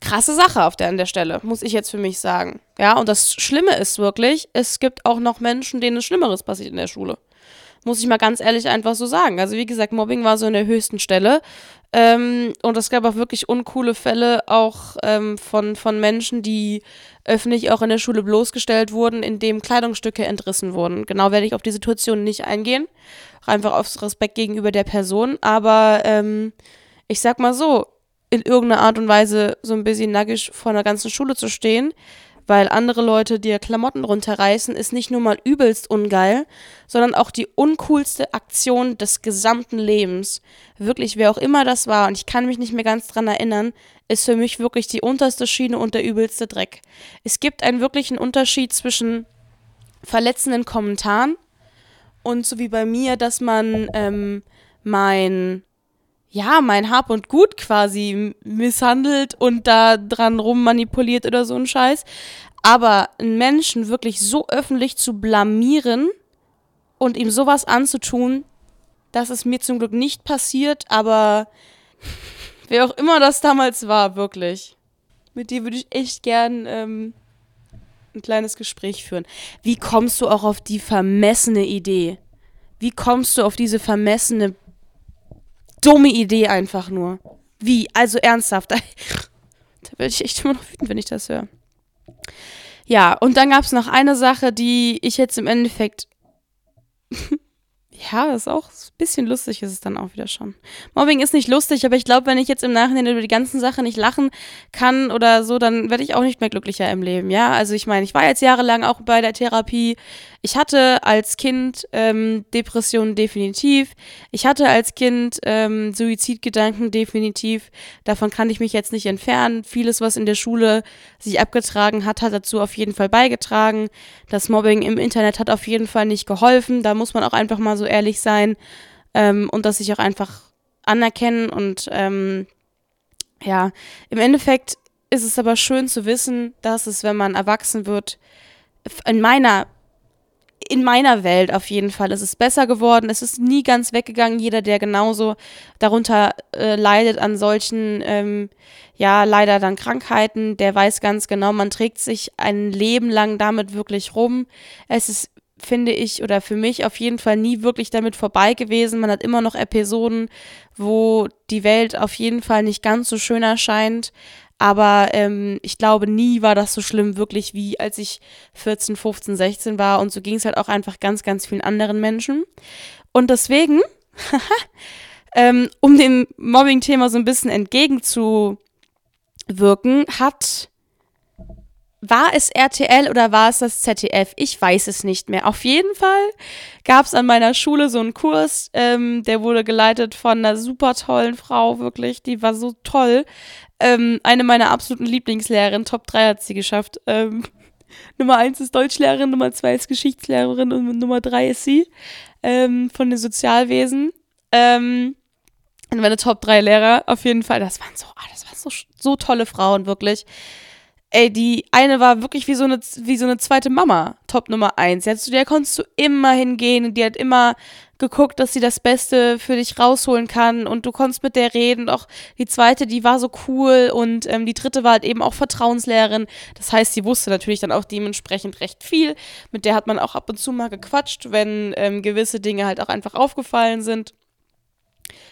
Krasse Sache auf der, an der Stelle, muss ich jetzt für mich sagen. Ja, und das Schlimme ist wirklich, es gibt auch noch Menschen, denen es Schlimmeres passiert in der Schule. Muss ich mal ganz ehrlich einfach so sagen. Also wie gesagt, Mobbing war so in der höchsten Stelle. Ähm, und es gab auch wirklich uncoole Fälle auch ähm, von, von Menschen, die öffentlich auch in der Schule bloßgestellt wurden, indem Kleidungsstücke entrissen wurden. Genau werde ich auf die Situation nicht eingehen. Einfach aufs Respekt gegenüber der Person. Aber ähm, ich sag mal so, in irgendeiner Art und Weise so ein bisschen nackig vor einer ganzen Schule zu stehen, weil andere Leute dir Klamotten runterreißen, ist nicht nur mal übelst ungeil, sondern auch die uncoolste Aktion des gesamten Lebens. Wirklich, wer auch immer das war, und ich kann mich nicht mehr ganz dran erinnern, ist für mich wirklich die unterste Schiene und der übelste Dreck. Es gibt einen wirklichen Unterschied zwischen verletzenden Kommentaren und so wie bei mir, dass man ähm, mein ja, mein Hab und Gut quasi misshandelt und da dran rummanipuliert oder so ein Scheiß. Aber einen Menschen wirklich so öffentlich zu blamieren und ihm sowas anzutun, das ist mir zum Glück nicht passiert, aber wer auch immer das damals war, wirklich. Mit dir würde ich echt gern ähm, ein kleines Gespräch führen. Wie kommst du auch auf die vermessene Idee? Wie kommst du auf diese vermessene dumme Idee einfach nur. Wie? Also ernsthaft. Da werde ich echt immer noch wütend, wenn ich das höre. Ja, und dann gab es noch eine Sache, die ich jetzt im Endeffekt ja, ist auch ein bisschen lustig, ist es dann auch wieder schon. Mobbing ist nicht lustig, aber ich glaube, wenn ich jetzt im Nachhinein über die ganzen Sachen nicht lachen kann oder so, dann werde ich auch nicht mehr glücklicher im Leben, ja. Also ich meine, ich war jetzt jahrelang auch bei der Therapie. Ich hatte als Kind ähm, Depressionen definitiv. Ich hatte als Kind ähm, Suizidgedanken definitiv. Davon kann ich mich jetzt nicht entfernen. Vieles, was in der Schule sich abgetragen hat, hat dazu auf jeden Fall beigetragen. Das Mobbing im Internet hat auf jeden Fall nicht geholfen. Da muss man auch einfach mal so ehrlich sein ähm, und das sich auch einfach anerkennen. Und ähm, ja, im Endeffekt ist es aber schön zu wissen, dass es, wenn man erwachsen wird, in meiner in meiner Welt auf jeden Fall ist es besser geworden. Es ist nie ganz weggegangen. Jeder, der genauso darunter äh, leidet an solchen, ähm, ja, leider dann Krankheiten, der weiß ganz genau, man trägt sich ein Leben lang damit wirklich rum. Es ist finde ich, oder für mich auf jeden Fall nie wirklich damit vorbei gewesen. Man hat immer noch Episoden, wo die Welt auf jeden Fall nicht ganz so schön erscheint. Aber ähm, ich glaube, nie war das so schlimm wirklich wie als ich 14, 15, 16 war. Und so ging es halt auch einfach ganz, ganz vielen anderen Menschen. Und deswegen, ähm, um dem Mobbing-Thema so ein bisschen entgegenzuwirken, hat war es RTL oder war es das ZDF? Ich weiß es nicht mehr. Auf jeden Fall gab es an meiner Schule so einen Kurs, ähm, der wurde geleitet von einer super tollen Frau, wirklich. Die war so toll. Ähm, eine meiner absoluten Lieblingslehrerinnen, Top 3 hat sie geschafft. Ähm, Nummer 1 ist Deutschlehrerin, Nummer 2 ist Geschichtslehrerin und Nummer 3 ist sie ähm, von den Sozialwesen. Ähm, Und meine Top 3 Lehrer auf jeden Fall, das waren so, ah, das waren so, so tolle Frauen, wirklich. Ey, die eine war wirklich wie so eine, wie so eine zweite Mama, Top Nummer 1. Zu der konntest du immer hingehen und die hat immer geguckt, dass sie das Beste für dich rausholen kann und du konntest mit der reden. Und auch die zweite, die war so cool und ähm, die dritte war halt eben auch Vertrauenslehrerin. Das heißt, sie wusste natürlich dann auch dementsprechend recht viel. Mit der hat man auch ab und zu mal gequatscht, wenn ähm, gewisse Dinge halt auch einfach aufgefallen sind.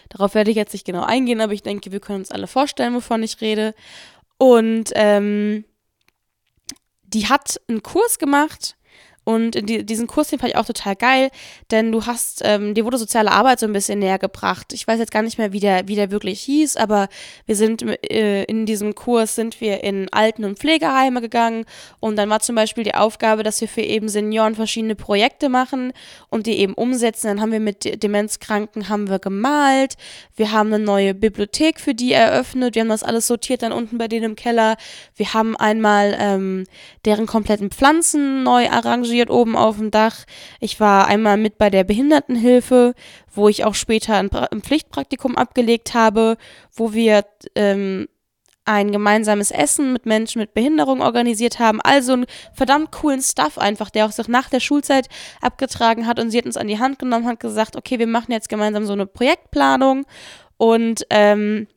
Darauf werde ich jetzt nicht genau eingehen, aber ich denke, wir können uns alle vorstellen, wovon ich rede. Und ähm, die hat einen Kurs gemacht und die, diesen Kurs, den fand ich auch total geil, denn du hast, ähm, dir wurde soziale Arbeit so ein bisschen näher gebracht. Ich weiß jetzt gar nicht mehr, wie der, wie der wirklich hieß, aber wir sind äh, in diesem Kurs sind wir in Alten- und Pflegeheime gegangen und dann war zum Beispiel die Aufgabe, dass wir für eben Senioren verschiedene Projekte machen und die eben umsetzen. Dann haben wir mit Demenzkranken haben wir gemalt, wir haben eine neue Bibliothek für die eröffnet, wir haben das alles sortiert dann unten bei denen im Keller. Wir haben einmal ähm, deren kompletten Pflanzen neu arrangiert engagiert oben auf dem Dach. Ich war einmal mit bei der Behindertenhilfe, wo ich auch später ein, ein Pflichtpraktikum abgelegt habe, wo wir ähm, ein gemeinsames Essen mit Menschen mit Behinderung organisiert haben. Also einen verdammt coolen Stuff einfach, der auch sich nach der Schulzeit abgetragen hat. Und sie hat uns an die Hand genommen, hat gesagt, okay, wir machen jetzt gemeinsam so eine Projektplanung und ähm,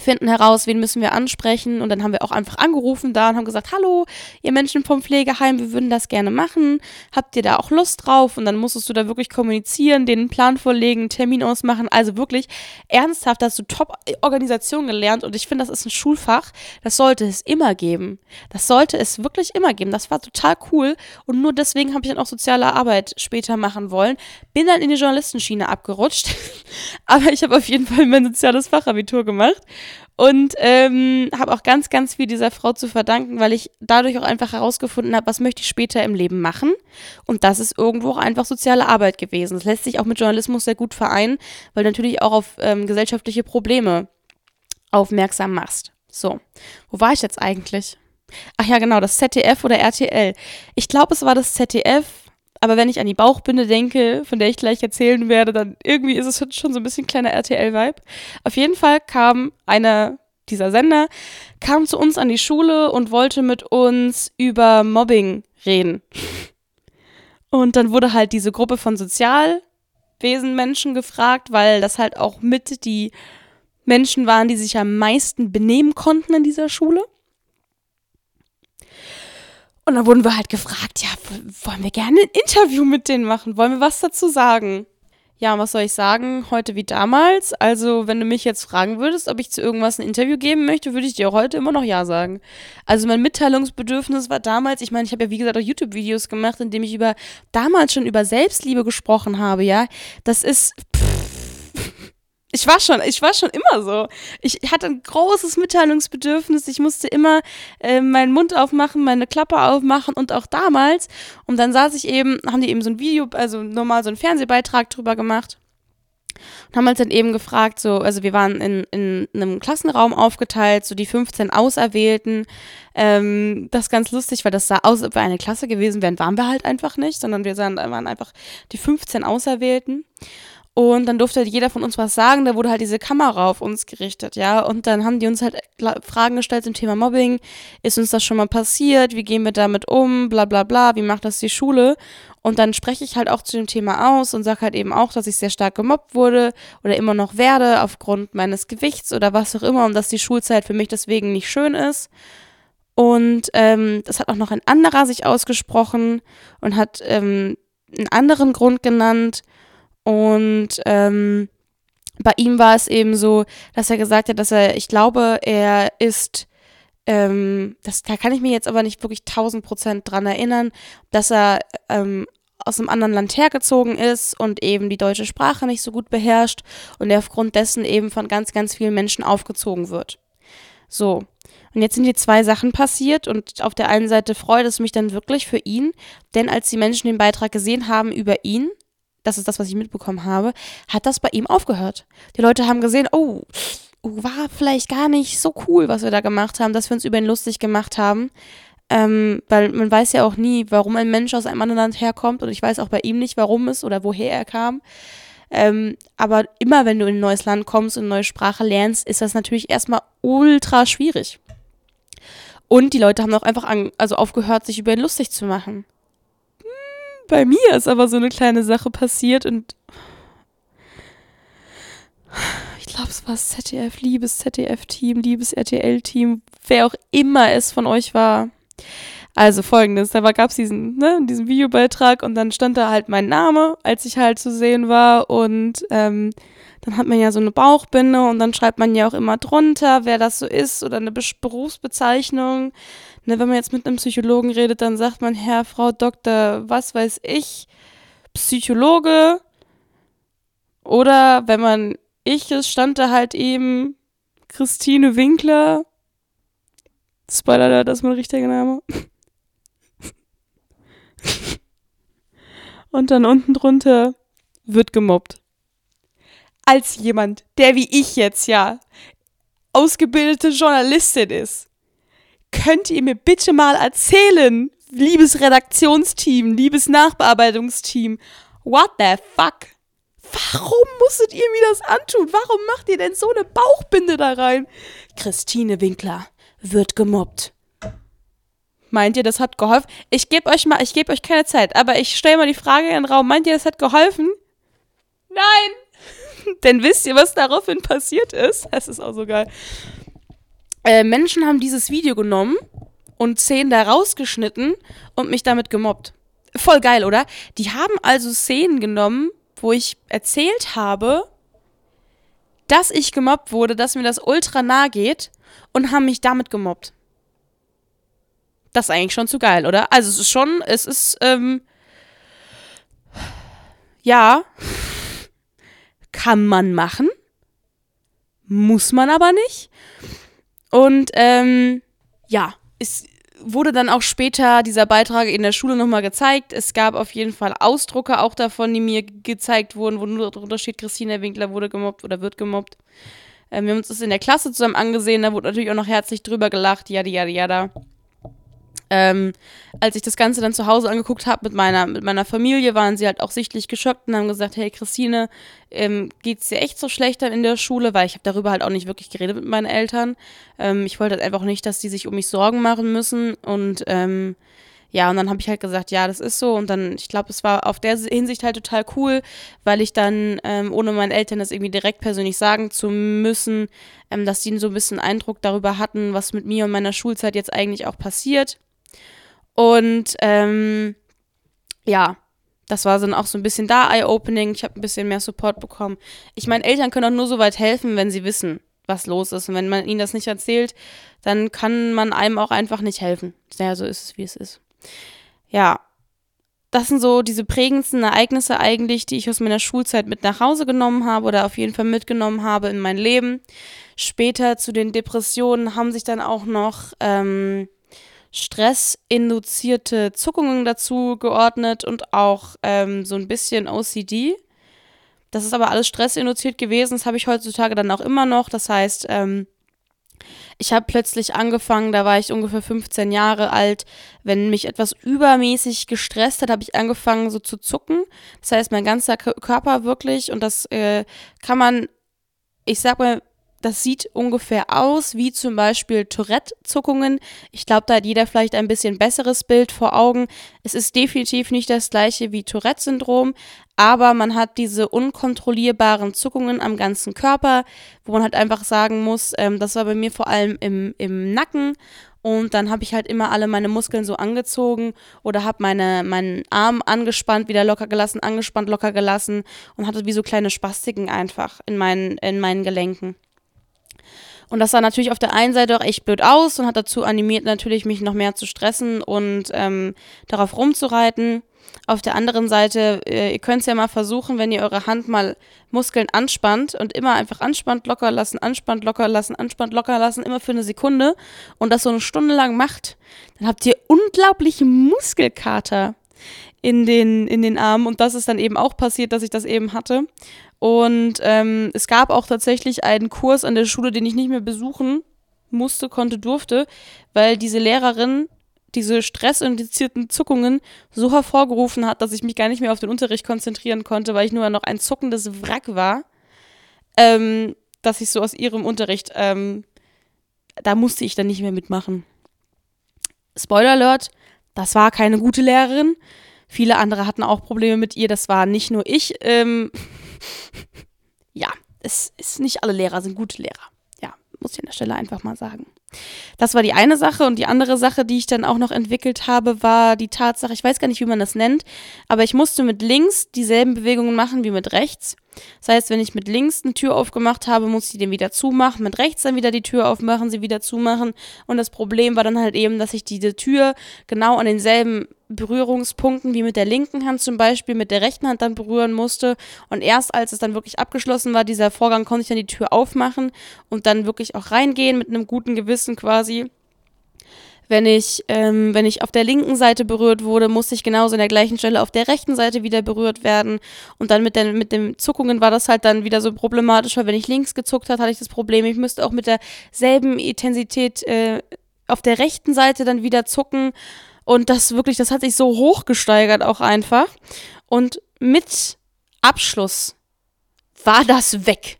finden heraus, wen müssen wir ansprechen. Und dann haben wir auch einfach angerufen da und haben gesagt, hallo, ihr Menschen vom Pflegeheim, wir würden das gerne machen. Habt ihr da auch Lust drauf? Und dann musstest du da wirklich kommunizieren, den Plan vorlegen, einen Termin ausmachen. Also wirklich ernsthaft, hast du Top-Organisation gelernt. Und ich finde, das ist ein Schulfach. Das sollte es immer geben. Das sollte es wirklich immer geben. Das war total cool. Und nur deswegen habe ich dann auch soziale Arbeit später machen wollen. Bin dann in die Journalistenschiene abgerutscht. Aber ich habe auf jeden Fall mein soziales Fachabitur gemacht und ähm, habe auch ganz, ganz viel dieser Frau zu verdanken, weil ich dadurch auch einfach herausgefunden habe, was möchte ich später im Leben machen. Und das ist irgendwo auch einfach soziale Arbeit gewesen. Das lässt sich auch mit Journalismus sehr gut vereinen, weil du natürlich auch auf ähm, gesellschaftliche Probleme aufmerksam machst. So, wo war ich jetzt eigentlich? Ach ja, genau, das ZDF oder RTL. Ich glaube, es war das ZDF, aber wenn ich an die Bauchbinde denke, von der ich gleich erzählen werde, dann irgendwie ist es schon so ein bisschen kleiner RTL-Vibe. Auf jeden Fall kam einer dieser Sender, kam zu uns an die Schule und wollte mit uns über Mobbing reden. Und dann wurde halt diese Gruppe von Sozialwesenmenschen gefragt, weil das halt auch mit die Menschen waren, die sich am meisten benehmen konnten in dieser Schule. Und dann wurden wir halt gefragt, ja, wollen wir gerne ein Interview mit denen machen? Wollen wir was dazu sagen? Ja, was soll ich sagen? Heute wie damals. Also, wenn du mich jetzt fragen würdest, ob ich zu irgendwas ein Interview geben möchte, würde ich dir auch heute immer noch Ja sagen. Also, mein Mitteilungsbedürfnis war damals, ich meine, ich habe ja wie gesagt auch YouTube-Videos gemacht, in denen ich über damals schon über Selbstliebe gesprochen habe, ja. Das ist. Ich war schon, ich war schon immer so. Ich hatte ein großes Mitteilungsbedürfnis. Ich musste immer äh, meinen Mund aufmachen, meine Klappe aufmachen und auch damals. Und dann saß ich eben, haben die eben so ein Video, also normal so einen Fernsehbeitrag drüber gemacht. Und haben uns dann eben gefragt, so, also wir waren in, in einem Klassenraum aufgeteilt, so die 15 Auserwählten. Ähm, das ist ganz lustig, weil das sah aus, ob wir eine Klasse gewesen wären, waren wir halt einfach nicht, sondern wir waren einfach die 15 Auserwählten. Und dann durfte halt jeder von uns was sagen. Da wurde halt diese Kamera auf uns gerichtet, ja. Und dann haben die uns halt Fragen gestellt zum Thema Mobbing. Ist uns das schon mal passiert? Wie gehen wir damit um? Bla bla bla. Wie macht das die Schule? Und dann spreche ich halt auch zu dem Thema aus und sage halt eben auch, dass ich sehr stark gemobbt wurde oder immer noch werde aufgrund meines Gewichts oder was auch immer und dass die Schulzeit für mich deswegen nicht schön ist. Und ähm, das hat auch noch ein anderer sich ausgesprochen und hat ähm, einen anderen Grund genannt. Und ähm, bei ihm war es eben so, dass er gesagt hat, dass er, ich glaube, er ist, ähm, das, da kann ich mir jetzt aber nicht wirklich tausend Prozent dran erinnern, dass er ähm, aus einem anderen Land hergezogen ist und eben die deutsche Sprache nicht so gut beherrscht und er aufgrund dessen eben von ganz, ganz vielen Menschen aufgezogen wird. So. Und jetzt sind hier zwei Sachen passiert und auf der einen Seite freut es mich dann wirklich für ihn, denn als die Menschen den Beitrag gesehen haben über ihn, das ist das, was ich mitbekommen habe, hat das bei ihm aufgehört. Die Leute haben gesehen, oh, oh, war vielleicht gar nicht so cool, was wir da gemacht haben, dass wir uns über ihn lustig gemacht haben. Ähm, weil man weiß ja auch nie, warum ein Mensch aus einem anderen Land herkommt und ich weiß auch bei ihm nicht, warum es oder woher er kam. Ähm, aber immer wenn du in ein neues Land kommst und eine neue Sprache lernst, ist das natürlich erstmal ultra schwierig. Und die Leute haben auch einfach an, also aufgehört, sich über ihn lustig zu machen. Bei mir ist aber so eine kleine Sache passiert und ich glaube, es war das ZDF, liebes ZDF-Team, liebes RTL-Team, wer auch immer es von euch war. Also folgendes, da gab es diesen, ne, diesen Videobeitrag und dann stand da halt mein Name, als ich halt zu sehen war und ähm, dann hat man ja so eine Bauchbinde und dann schreibt man ja auch immer drunter, wer das so ist oder eine Berufsbezeichnung. Ne, wenn man jetzt mit einem Psychologen redet, dann sagt man Herr, Frau Doktor, was weiß ich, Psychologe. Oder wenn man ich ist, stand da halt eben Christine Winkler. Spoiler, das ist mein richtiger Name. Und dann unten drunter wird gemobbt. Als jemand, der wie ich jetzt ja ausgebildete Journalistin ist, könnt ihr mir bitte mal erzählen, liebes Redaktionsteam, liebes Nachbearbeitungsteam, what the fuck? Warum musstet ihr mir das antun? Warum macht ihr denn so eine Bauchbinde da rein? Christine Winkler wird gemobbt. Meint ihr, das hat geholfen? Ich gebe euch mal, ich gebe euch keine Zeit, aber ich stelle mal die Frage in den Raum. Meint ihr, das hat geholfen? Nein! Denn wisst ihr, was daraufhin passiert ist? Das ist auch so geil. Äh, Menschen haben dieses Video genommen und Szenen da rausgeschnitten und mich damit gemobbt. Voll geil, oder? Die haben also Szenen genommen, wo ich erzählt habe, dass ich gemobbt wurde, dass mir das ultra nah geht und haben mich damit gemobbt. Das ist eigentlich schon zu geil, oder? Also es ist schon, es ist, ähm, ja, kann man machen, muss man aber nicht. Und ähm, ja, es wurde dann auch später dieser Beitrag in der Schule nochmal gezeigt. Es gab auf jeden Fall Ausdrucke auch davon, die mir gezeigt wurden, wo nur drunter steht, Christina Winkler wurde gemobbt oder wird gemobbt. Ähm, wir haben uns das in der Klasse zusammen angesehen, da wurde natürlich auch noch herzlich drüber gelacht, jada, jada, jada. Ähm, als ich das Ganze dann zu Hause angeguckt habe mit meiner, mit meiner Familie, waren sie halt auch sichtlich geschockt und haben gesagt, hey Christine, ähm, geht's dir echt so schlecht dann in der Schule? Weil ich habe darüber halt auch nicht wirklich geredet mit meinen Eltern. Ähm, ich wollte halt einfach nicht, dass die sich um mich Sorgen machen müssen und ähm, ja, und dann habe ich halt gesagt, ja, das ist so. Und dann, ich glaube, es war auf der Hinsicht halt total cool, weil ich dann, ähm, ohne meinen Eltern das irgendwie direkt persönlich sagen zu müssen, ähm, dass die so ein bisschen Eindruck darüber hatten, was mit mir und meiner Schulzeit jetzt eigentlich auch passiert. Und ähm, ja, das war dann auch so ein bisschen da Eye-Opening. Ich habe ein bisschen mehr Support bekommen. Ich meine, Eltern können auch nur so weit helfen, wenn sie wissen, was los ist. Und wenn man ihnen das nicht erzählt, dann kann man einem auch einfach nicht helfen. Ja, so ist es, wie es ist. Ja, das sind so diese prägendsten Ereignisse eigentlich, die ich aus meiner Schulzeit mit nach Hause genommen habe oder auf jeden Fall mitgenommen habe in mein Leben. Später zu den Depressionen haben sich dann auch noch ähm, stressinduzierte Zuckungen dazu geordnet und auch ähm, so ein bisschen OCD. Das ist aber alles stressinduziert gewesen. Das habe ich heutzutage dann auch immer noch. Das heißt, ähm, ich habe plötzlich angefangen, da war ich ungefähr 15 Jahre alt, wenn mich etwas übermäßig gestresst hat, habe ich angefangen so zu zucken. Das heißt, mein ganzer Körper wirklich, und das äh, kann man, ich sag mal, das sieht ungefähr aus wie zum Beispiel Tourette-Zuckungen. Ich glaube, da hat jeder vielleicht ein bisschen besseres Bild vor Augen. Es ist definitiv nicht das gleiche wie Tourette-Syndrom, aber man hat diese unkontrollierbaren Zuckungen am ganzen Körper, wo man halt einfach sagen muss, ähm, das war bei mir vor allem im, im Nacken und dann habe ich halt immer alle meine Muskeln so angezogen oder habe meine, meinen Arm angespannt, wieder locker gelassen, angespannt, locker gelassen und hatte wie so kleine Spastiken einfach in meinen, in meinen Gelenken. Und das sah natürlich auf der einen Seite auch echt blöd aus und hat dazu animiert, natürlich mich noch mehr zu stressen und ähm, darauf rumzureiten. Auf der anderen Seite, äh, ihr könnt es ja mal versuchen, wenn ihr eure Hand mal Muskeln anspannt und immer einfach anspannt, locker lassen, anspannt, locker lassen, anspannt, locker lassen, immer für eine Sekunde und das so eine Stunde lang macht, dann habt ihr unglaubliche Muskelkater in den, in den Armen und das ist dann eben auch passiert, dass ich das eben hatte. Und ähm, es gab auch tatsächlich einen Kurs an der Schule, den ich nicht mehr besuchen musste, konnte, durfte, weil diese Lehrerin diese stressinduzierten Zuckungen so hervorgerufen hat, dass ich mich gar nicht mehr auf den Unterricht konzentrieren konnte, weil ich nur noch ein zuckendes Wrack war, ähm, dass ich so aus ihrem Unterricht, ähm, da musste ich dann nicht mehr mitmachen. Spoiler Alert, das war keine gute Lehrerin. Viele andere hatten auch Probleme mit ihr, das war nicht nur ich. Ähm, ja, es ist nicht alle Lehrer sind gute Lehrer. Ja, muss ich an der Stelle einfach mal sagen. Das war die eine Sache und die andere Sache, die ich dann auch noch entwickelt habe, war die Tatsache, ich weiß gar nicht, wie man das nennt, aber ich musste mit links dieselben Bewegungen machen wie mit rechts. Das heißt, wenn ich mit links eine Tür aufgemacht habe, musste ich den wieder zumachen, mit rechts dann wieder die Tür aufmachen, sie wieder zumachen. Und das Problem war dann halt eben, dass ich diese Tür genau an denselben Berührungspunkten wie mit der linken Hand zum Beispiel mit der rechten Hand dann berühren musste. Und erst als es dann wirklich abgeschlossen war, dieser Vorgang, konnte ich dann die Tür aufmachen und dann wirklich auch reingehen mit einem guten Gewissen quasi. Wenn ich, ähm, wenn ich auf der linken Seite berührt wurde, musste ich genauso an der gleichen Stelle auf der rechten Seite wieder berührt werden. Und dann mit, den, mit den Zuckungen war das halt dann wieder so problematisch, weil wenn ich links gezuckt hat, hatte ich das Problem, ich müsste auch mit derselben Intensität äh, auf der rechten Seite dann wieder zucken. Und das wirklich, das hat sich so hoch gesteigert auch einfach. Und mit Abschluss war das weg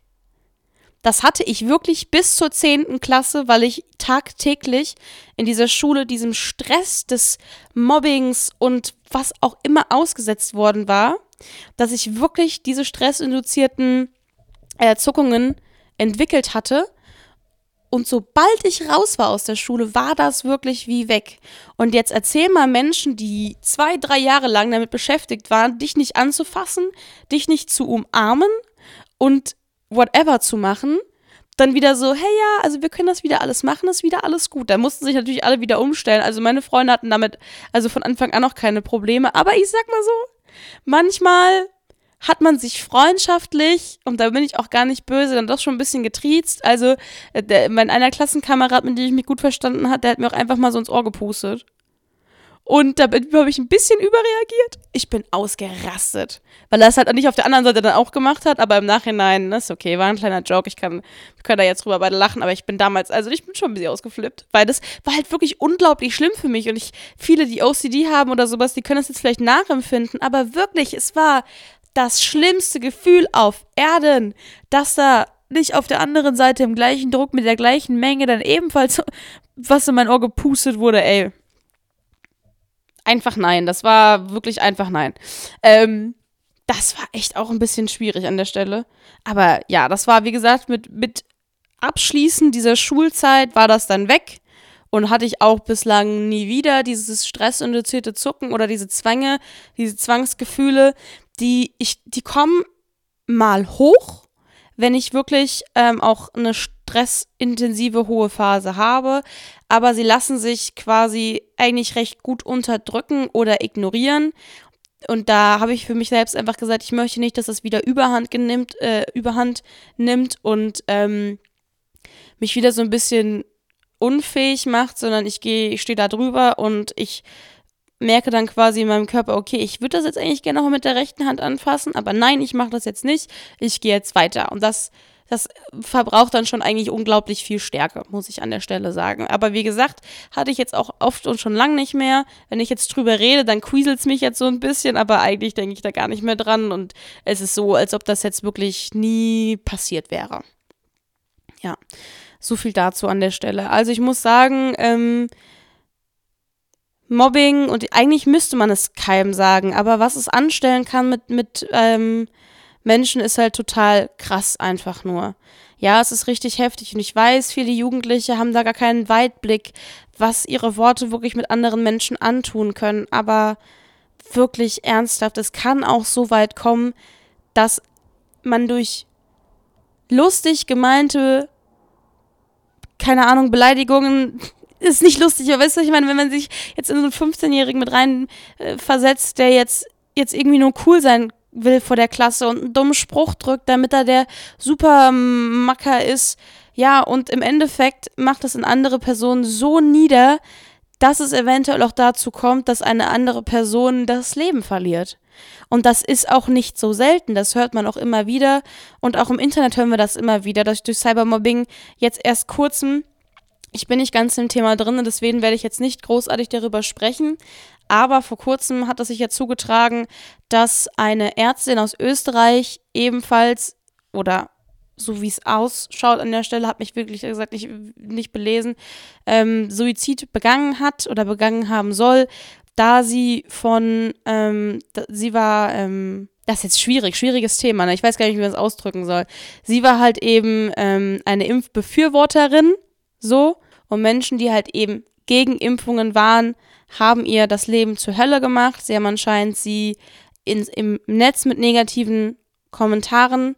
das hatte ich wirklich bis zur 10. Klasse, weil ich tagtäglich in dieser Schule diesem Stress des Mobbings und was auch immer ausgesetzt worden war, dass ich wirklich diese stressinduzierten äh, Zuckungen entwickelt hatte. Und sobald ich raus war aus der Schule, war das wirklich wie weg. Und jetzt erzähl mal Menschen, die zwei, drei Jahre lang damit beschäftigt waren, dich nicht anzufassen, dich nicht zu umarmen und whatever zu machen, dann wieder so, hey ja, also wir können das wieder alles machen, ist wieder alles gut. Da mussten sich natürlich alle wieder umstellen. Also meine Freunde hatten damit also von Anfang an auch keine Probleme. Aber ich sag mal so, manchmal hat man sich freundschaftlich, und da bin ich auch gar nicht böse, dann doch schon ein bisschen getriezt. Also äh, der, mein einer Klassenkamerad, mit dem ich mich gut verstanden hat, der hat mir auch einfach mal so ins Ohr gepustet. Und da habe ich ein bisschen überreagiert. Ich bin ausgerastet. Weil er es halt nicht auf der anderen Seite dann auch gemacht hat, aber im Nachhinein, das ist okay, war ein kleiner Joke. Ich kann, wir können da jetzt drüber beide lachen, aber ich bin damals, also ich bin schon ein bisschen ausgeflippt. Weil das war halt wirklich unglaublich schlimm für mich. Und ich, viele, die OCD haben oder sowas, die können das jetzt vielleicht nachempfinden. Aber wirklich, es war das schlimmste Gefühl auf Erden, dass da nicht auf der anderen Seite im gleichen Druck mit der gleichen Menge dann ebenfalls was in mein Ohr gepustet wurde, ey einfach nein. Das war wirklich einfach nein. Ähm, das war echt auch ein bisschen schwierig an der Stelle. Aber ja, das war, wie gesagt, mit, mit Abschließen dieser Schulzeit war das dann weg. Und hatte ich auch bislang nie wieder dieses stressinduzierte Zucken oder diese Zwänge, diese Zwangsgefühle, die ich, die kommen mal hoch, wenn ich wirklich ähm, auch eine stressintensive hohe Phase habe, aber sie lassen sich quasi eigentlich recht gut unterdrücken oder ignorieren. Und da habe ich für mich selbst einfach gesagt, ich möchte nicht, dass das wieder Überhand, genimmt, äh, Überhand nimmt und ähm, mich wieder so ein bisschen unfähig macht, sondern ich gehe, ich stehe da drüber und ich merke dann quasi in meinem Körper, okay, ich würde das jetzt eigentlich gerne noch mit der rechten Hand anfassen, aber nein, ich mache das jetzt nicht, ich gehe jetzt weiter. Und das das verbraucht dann schon eigentlich unglaublich viel Stärke, muss ich an der Stelle sagen. Aber wie gesagt, hatte ich jetzt auch oft und schon lang nicht mehr. Wenn ich jetzt drüber rede, dann quieselt es mich jetzt so ein bisschen, aber eigentlich denke ich da gar nicht mehr dran und es ist so, als ob das jetzt wirklich nie passiert wäre. Ja, so viel dazu an der Stelle. Also ich muss sagen, ähm, Mobbing und eigentlich müsste man es keinem sagen, aber was es anstellen kann mit, mit ähm, Menschen ist halt total krass einfach nur. Ja, es ist richtig heftig und ich weiß, viele Jugendliche haben da gar keinen Weitblick, was ihre Worte wirklich mit anderen Menschen antun können, aber wirklich ernsthaft, es kann auch so weit kommen, dass man durch lustig gemeinte, keine Ahnung, Beleidigungen ist nicht lustig, aber weißt du, ich meine, wenn man sich jetzt in so einen 15-Jährigen mit rein äh, versetzt, der jetzt jetzt irgendwie nur cool sein will vor der Klasse und einen dummen Spruch drückt, damit er der Supermacker ist. Ja, und im Endeffekt macht es eine andere Person so nieder, dass es eventuell auch dazu kommt, dass eine andere Person das Leben verliert. Und das ist auch nicht so selten, das hört man auch immer wieder. Und auch im Internet hören wir das immer wieder, dass durch Cybermobbing jetzt erst kurzem Ich bin nicht ganz im Thema drin, deswegen werde ich jetzt nicht großartig darüber sprechen. Aber vor kurzem hat es sich ja zugetragen, dass eine Ärztin aus Österreich ebenfalls oder so wie es ausschaut an der Stelle, habe mich wirklich gesagt nicht, nicht belesen, ähm, Suizid begangen hat oder begangen haben soll, da sie von, ähm, da, sie war, ähm, das ist jetzt schwierig, schwieriges Thema, ne? ich weiß gar nicht, wie man es ausdrücken soll. Sie war halt eben ähm, eine Impfbefürworterin, so, und Menschen, die halt eben gegen Impfungen waren, haben ihr das Leben zur Hölle gemacht. Sie haben anscheinend sie in, im Netz mit negativen Kommentaren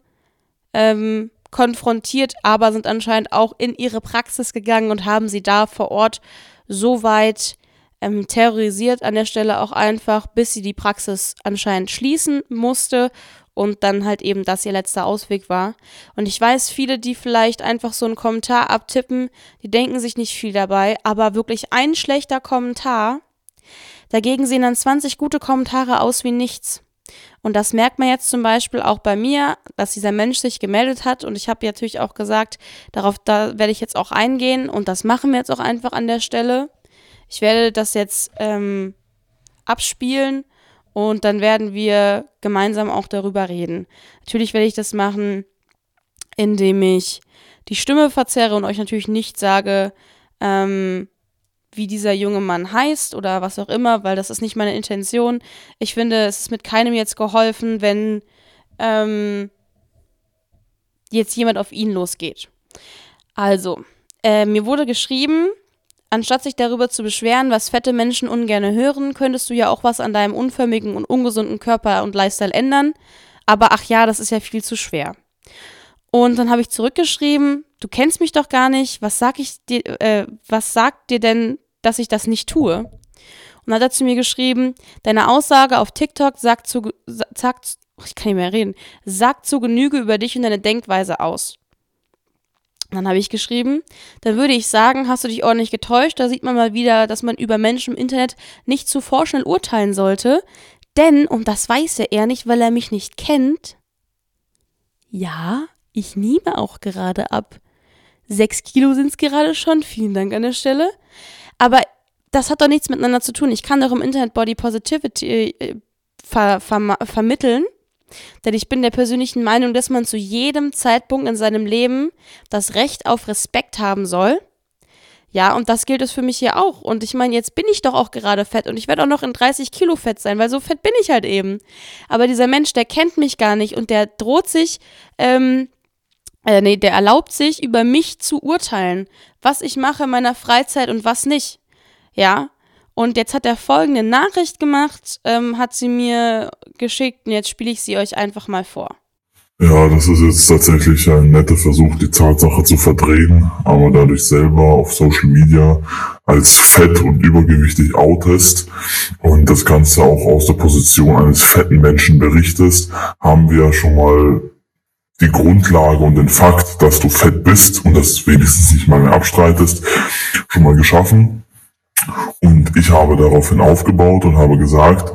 ähm, konfrontiert, aber sind anscheinend auch in ihre Praxis gegangen und haben sie da vor Ort so weit ähm, terrorisiert an der Stelle auch einfach, bis sie die Praxis anscheinend schließen musste und dann halt eben das ihr letzter Ausweg war. Und ich weiß, viele, die vielleicht einfach so einen Kommentar abtippen, die denken sich nicht viel dabei, aber wirklich ein schlechter Kommentar, dagegen sehen dann 20 gute Kommentare aus wie nichts. Und das merkt man jetzt zum Beispiel auch bei mir, dass dieser Mensch sich gemeldet hat. Und ich habe natürlich auch gesagt, darauf da werde ich jetzt auch eingehen. Und das machen wir jetzt auch einfach an der Stelle. Ich werde das jetzt ähm, abspielen und dann werden wir gemeinsam auch darüber reden. Natürlich werde ich das machen, indem ich die Stimme verzerre und euch natürlich nicht sage, ähm, wie dieser junge Mann heißt oder was auch immer, weil das ist nicht meine Intention. Ich finde, es ist mit keinem jetzt geholfen, wenn ähm, jetzt jemand auf ihn losgeht. Also, äh, mir wurde geschrieben, Anstatt sich darüber zu beschweren, was fette Menschen ungerne hören, könntest du ja auch was an deinem unförmigen und ungesunden Körper und Lifestyle ändern. Aber ach ja, das ist ja viel zu schwer. Und dann habe ich zurückgeschrieben, du kennst mich doch gar nicht, was sag ich dir, äh, was sagt dir denn, dass ich das nicht tue? Und dann hat er zu mir geschrieben, deine Aussage auf TikTok sagt zu, sagt, ich kann nicht mehr reden, sagt zu Genüge über dich und deine Denkweise aus. Dann habe ich geschrieben, dann würde ich sagen, hast du dich ordentlich getäuscht. Da sieht man mal wieder, dass man über Menschen im Internet nicht zu vorschnell urteilen sollte. Denn, und das weiß er nicht, weil er mich nicht kennt, ja, ich nehme auch gerade ab. Sechs Kilo sind es gerade schon. Vielen Dank an der Stelle. Aber das hat doch nichts miteinander zu tun. Ich kann doch im Internet Body Positivity äh, ver ver vermitteln denn ich bin der persönlichen Meinung, dass man zu jedem Zeitpunkt in seinem Leben das Recht auf Respekt haben soll. Ja, und das gilt es für mich hier auch. Und ich meine, jetzt bin ich doch auch gerade fett und ich werde auch noch in 30 Kilo fett sein, weil so fett bin ich halt eben. Aber dieser Mensch, der kennt mich gar nicht und der droht sich, ähm, äh, nee, der erlaubt sich, über mich zu urteilen, was ich mache in meiner Freizeit und was nicht. Ja, und jetzt hat er folgende Nachricht gemacht, ähm, hat sie mir geschickt und jetzt spiele ich sie euch einfach mal vor. Ja, das ist jetzt tatsächlich ein netter Versuch, die Tatsache zu verdrehen, aber dadurch selber auf Social Media als fett und übergewichtig outest und das Ganze auch aus der Position eines fetten Menschen berichtest, haben wir schon mal die Grundlage und den Fakt, dass du fett bist und das wenigstens nicht mal mehr abstreitest, schon mal geschaffen. Und ich habe daraufhin aufgebaut und habe gesagt,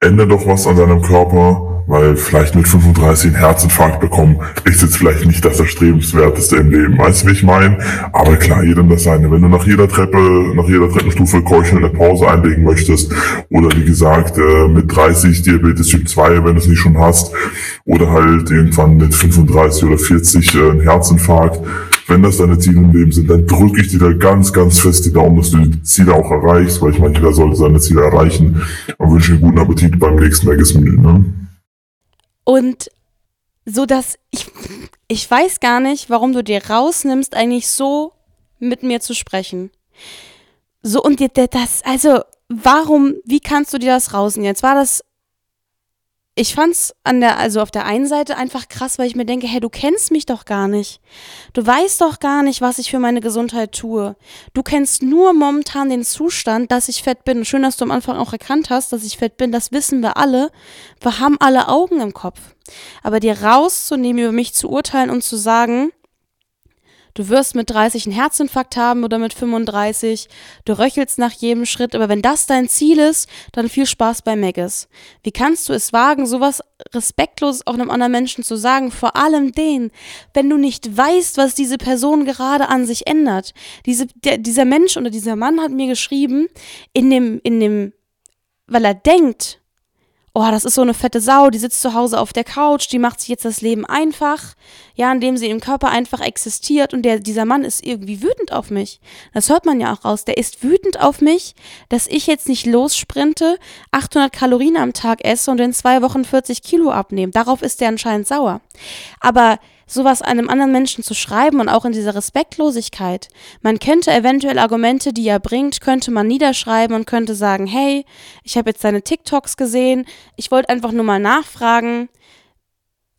ändere doch was an deinem Körper, weil vielleicht mit 35 einen Herzinfarkt bekommen, ist jetzt vielleicht nicht das Erstrebenswerteste im Leben. Weißt du, wie ich meine? Aber klar, jedem das seine. Wenn du nach jeder Treppe, nach jeder Treppenstufe keuchelnd eine Pause einlegen möchtest, oder wie gesagt, äh, mit 30 Diabetes Typ 2, wenn du es nicht schon hast, oder halt irgendwann mit 35 oder 40 äh, ein Herzinfarkt, wenn das deine Ziele im Leben sind, dann drücke ich dir da ganz, ganz fest die Daumen, dass du die Ziele auch erreichst, weil ich meine, jeder sollte seine Ziele erreichen und wünsche dir guten Appetit beim nächsten Maggis-Menü. Ne? Und so dass ich, ich weiß gar nicht, warum du dir rausnimmst, eigentlich so mit mir zu sprechen. So und dir das, also warum, wie kannst du dir das rausnehmen? Jetzt war das ich fand's an der, also auf der einen Seite einfach krass, weil ich mir denke, hey, du kennst mich doch gar nicht. Du weißt doch gar nicht, was ich für meine Gesundheit tue. Du kennst nur momentan den Zustand, dass ich fett bin. Schön, dass du am Anfang auch erkannt hast, dass ich fett bin. Das wissen wir alle. Wir haben alle Augen im Kopf. Aber dir rauszunehmen, über mich zu urteilen und zu sagen, Du wirst mit 30 einen Herzinfarkt haben oder mit 35. Du röchelst nach jedem Schritt. Aber wenn das dein Ziel ist, dann viel Spaß bei Megas. Wie kannst du es wagen, sowas respektlos auch einem anderen Menschen zu sagen? Vor allem den, wenn du nicht weißt, was diese Person gerade an sich ändert. Diese, der, dieser Mensch oder dieser Mann hat mir geschrieben, in dem, in dem, weil er denkt, oh, das ist so eine fette Sau, die sitzt zu Hause auf der Couch, die macht sich jetzt das Leben einfach, ja, indem sie im Körper einfach existiert und der, dieser Mann ist irgendwie wütend auf mich. Das hört man ja auch raus. Der ist wütend auf mich, dass ich jetzt nicht lossprinte, 800 Kalorien am Tag esse und in zwei Wochen 40 Kilo abnehme. Darauf ist der anscheinend sauer. Aber sowas einem anderen Menschen zu schreiben und auch in dieser Respektlosigkeit. Man könnte eventuell Argumente, die er bringt, könnte man niederschreiben und könnte sagen, hey, ich habe jetzt deine TikToks gesehen, ich wollte einfach nur mal nachfragen,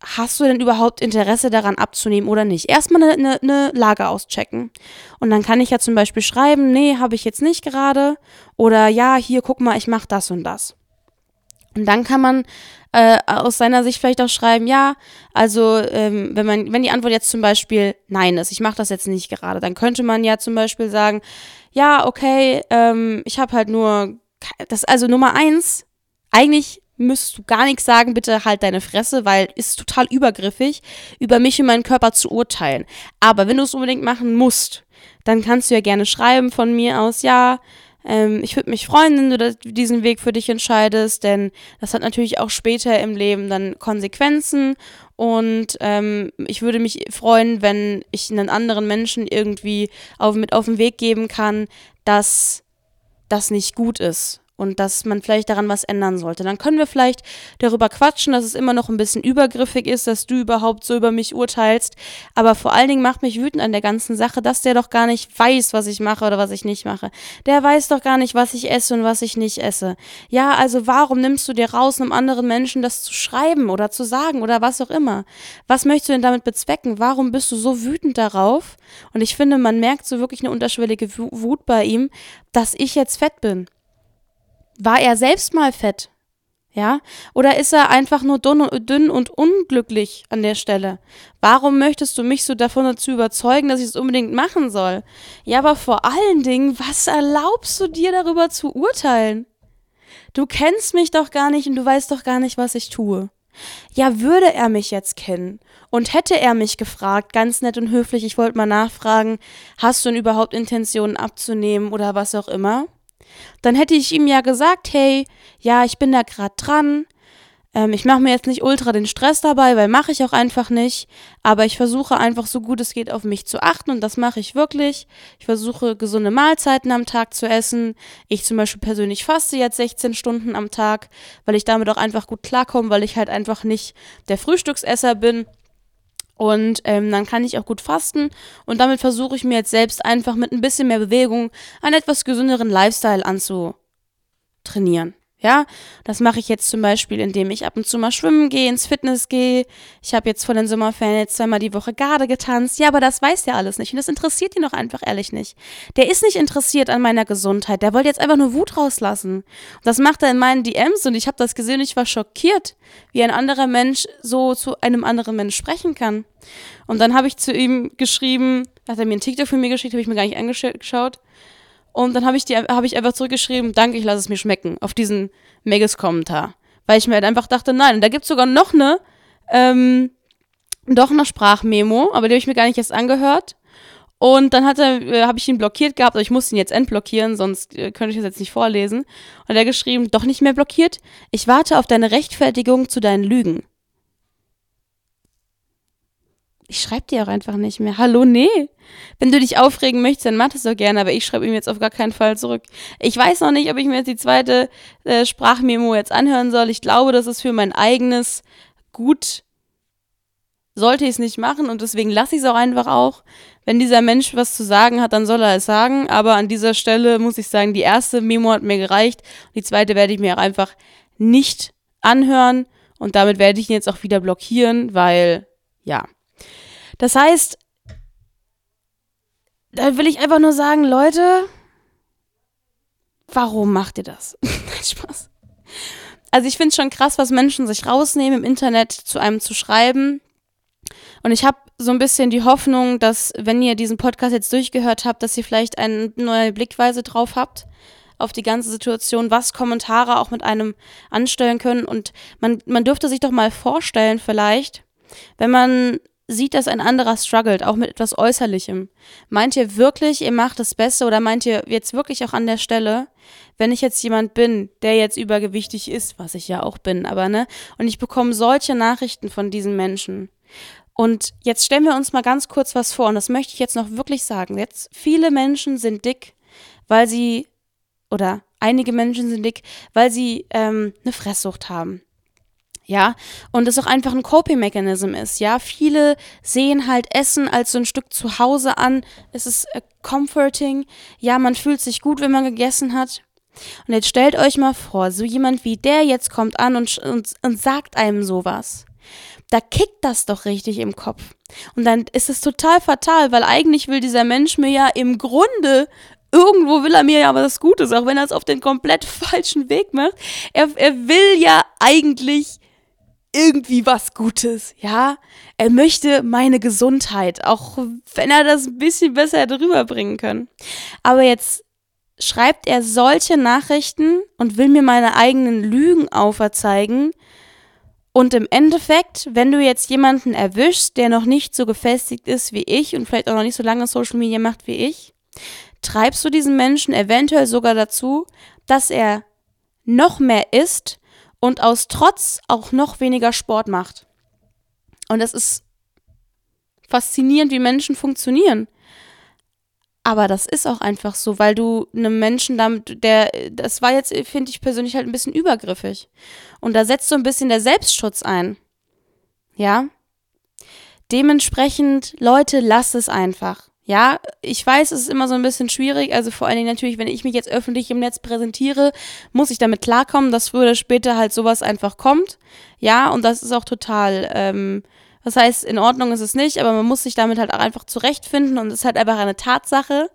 hast du denn überhaupt Interesse daran abzunehmen oder nicht? Erstmal eine, eine, Lage auschecken. Und dann kann ich ja zum Beispiel schreiben, nee, habe ich jetzt nicht gerade. Oder ja, hier, guck mal, ich mache das und das. Und dann kann man äh, aus seiner Sicht vielleicht auch schreiben, ja, also ähm, wenn man, wenn die Antwort jetzt zum Beispiel Nein ist, ich mache das jetzt nicht gerade, dann könnte man ja zum Beispiel sagen, ja, okay, ähm, ich habe halt nur, das also Nummer eins, eigentlich müsstest du gar nichts sagen, bitte halt deine Fresse, weil ist total übergriffig, über mich und meinen Körper zu urteilen. Aber wenn du es unbedingt machen musst, dann kannst du ja gerne schreiben von mir aus, ja, ähm, ich würde mich freuen, wenn du diesen Weg für dich entscheidest, denn das hat natürlich auch später im Leben dann Konsequenzen. Und ähm, ich würde mich freuen, wenn ich einen anderen Menschen irgendwie auf, mit auf den Weg geben kann, dass das nicht gut ist und dass man vielleicht daran was ändern sollte. Dann können wir vielleicht darüber quatschen, dass es immer noch ein bisschen übergriffig ist, dass du überhaupt so über mich urteilst. Aber vor allen Dingen macht mich wütend an der ganzen Sache, dass der doch gar nicht weiß, was ich mache oder was ich nicht mache. Der weiß doch gar nicht, was ich esse und was ich nicht esse. Ja, also warum nimmst du dir raus, einem anderen Menschen das zu schreiben oder zu sagen oder was auch immer? Was möchtest du denn damit bezwecken? Warum bist du so wütend darauf? Und ich finde, man merkt so wirklich eine unterschwellige Wut bei ihm, dass ich jetzt fett bin. War er selbst mal fett? Ja? Oder ist er einfach nur dünn und unglücklich an der Stelle? Warum möchtest du mich so davon dazu überzeugen, dass ich es unbedingt machen soll? Ja, aber vor allen Dingen, was erlaubst du dir darüber zu urteilen? Du kennst mich doch gar nicht und du weißt doch gar nicht, was ich tue. Ja, würde er mich jetzt kennen und hätte er mich gefragt, ganz nett und höflich, ich wollte mal nachfragen, hast du denn überhaupt Intentionen abzunehmen oder was auch immer? Dann hätte ich ihm ja gesagt, hey, ja, ich bin da gerade dran. Ähm, ich mache mir jetzt nicht ultra den Stress dabei, weil mache ich auch einfach nicht. Aber ich versuche einfach so gut es geht auf mich zu achten und das mache ich wirklich. Ich versuche gesunde Mahlzeiten am Tag zu essen. Ich zum Beispiel persönlich faste jetzt 16 Stunden am Tag, weil ich damit auch einfach gut klarkomme, weil ich halt einfach nicht der Frühstücksesser bin. Und ähm, dann kann ich auch gut fasten. Und damit versuche ich mir jetzt selbst einfach mit ein bisschen mehr Bewegung einen etwas gesünderen Lifestyle anzutrainieren. Ja, das mache ich jetzt zum Beispiel, indem ich ab und zu mal schwimmen gehe, ins Fitness gehe. Ich habe jetzt vor den Sommerferien jetzt zweimal die Woche Garde getanzt. Ja, aber das weiß der alles nicht und das interessiert ihn doch einfach ehrlich nicht. Der ist nicht interessiert an meiner Gesundheit. Der wollte jetzt einfach nur Wut rauslassen. Und das macht er in meinen DMs und ich habe das gesehen ich war schockiert, wie ein anderer Mensch so zu einem anderen Mensch sprechen kann. Und dann habe ich zu ihm geschrieben, hat er mir ein TikTok von mir geschickt, habe ich mir gar nicht angeschaut. Und dann habe ich, hab ich einfach zurückgeschrieben, danke, ich lasse es mir schmecken, auf diesen Megas-Kommentar. Weil ich mir halt einfach dachte, nein, und da gibt es sogar noch eine, ähm, doch eine Sprachmemo, aber die habe ich mir gar nicht erst angehört. Und dann hat er, äh, habe ich ihn blockiert gehabt, aber ich musste ihn jetzt entblockieren, sonst äh, könnte ich das jetzt nicht vorlesen. Und er geschrieben, doch nicht mehr blockiert. Ich warte auf deine Rechtfertigung zu deinen Lügen. Ich schreibe dir auch einfach nicht mehr. Hallo, nee. Wenn du dich aufregen möchtest, dann mach das doch gerne, aber ich schreibe ihm jetzt auf gar keinen Fall zurück. Ich weiß noch nicht, ob ich mir jetzt die zweite äh, Sprachmemo jetzt anhören soll. Ich glaube, das ist für mein eigenes Gut. Sollte ich es nicht machen und deswegen lasse ich es auch einfach auch. Wenn dieser Mensch was zu sagen hat, dann soll er es sagen. Aber an dieser Stelle muss ich sagen, die erste Memo hat mir gereicht. Die zweite werde ich mir auch einfach nicht anhören. Und damit werde ich ihn jetzt auch wieder blockieren, weil, ja. Das heißt, da will ich einfach nur sagen, Leute, warum macht ihr das? Nein, Spaß. Also ich finde es schon krass, was Menschen sich rausnehmen, im Internet zu einem zu schreiben. Und ich habe so ein bisschen die Hoffnung, dass, wenn ihr diesen Podcast jetzt durchgehört habt, dass ihr vielleicht eine neue Blickweise drauf habt auf die ganze Situation, was Kommentare auch mit einem anstellen können. Und man, man dürfte sich doch mal vorstellen, vielleicht, wenn man sieht, dass ein anderer struggelt, auch mit etwas Äußerlichem. Meint ihr wirklich, ihr macht das Beste oder meint ihr jetzt wirklich auch an der Stelle, wenn ich jetzt jemand bin, der jetzt übergewichtig ist, was ich ja auch bin, aber ne, und ich bekomme solche Nachrichten von diesen Menschen, und jetzt stellen wir uns mal ganz kurz was vor, und das möchte ich jetzt noch wirklich sagen. Jetzt, viele Menschen sind dick, weil sie, oder einige Menschen sind dick, weil sie ähm, eine Fresssucht haben. Ja, und es auch einfach ein Coping-Mechanism ist. Ja, viele sehen halt Essen als so ein Stück zu Hause an. Es ist äh, comforting. Ja, man fühlt sich gut, wenn man gegessen hat. Und jetzt stellt euch mal vor, so jemand wie der jetzt kommt an und, und, und sagt einem sowas da kickt das doch richtig im Kopf. Und dann ist es total fatal, weil eigentlich will dieser Mensch mir ja im Grunde irgendwo will er mir ja das Gutes, auch wenn er es auf den komplett falschen Weg macht. Er, er will ja eigentlich irgendwie was Gutes, ja. Er möchte meine Gesundheit, auch wenn er das ein bisschen besser hätte rüberbringen können. Aber jetzt schreibt er solche Nachrichten und will mir meine eigenen Lügen auferzeigen, und im Endeffekt, wenn du jetzt jemanden erwischst, der noch nicht so gefestigt ist wie ich und vielleicht auch noch nicht so lange Social Media macht wie ich, treibst du diesen Menschen eventuell sogar dazu, dass er noch mehr isst und aus Trotz auch noch weniger Sport macht. Und das ist faszinierend, wie Menschen funktionieren. Aber das ist auch einfach so, weil du einem Menschen damit, der, das war jetzt, finde ich persönlich halt ein bisschen übergriffig. Und da setzt so ein bisschen der Selbstschutz ein. Ja? Dementsprechend, Leute, lasst es einfach. Ja, ich weiß, es ist immer so ein bisschen schwierig. Also vor allen Dingen natürlich, wenn ich mich jetzt öffentlich im Netz präsentiere, muss ich damit klarkommen, dass früher oder später halt sowas einfach kommt. Ja, und das ist auch total ähm, das heißt, in Ordnung ist es nicht, aber man muss sich damit halt auch einfach zurechtfinden und es ist halt einfach eine Tatsache.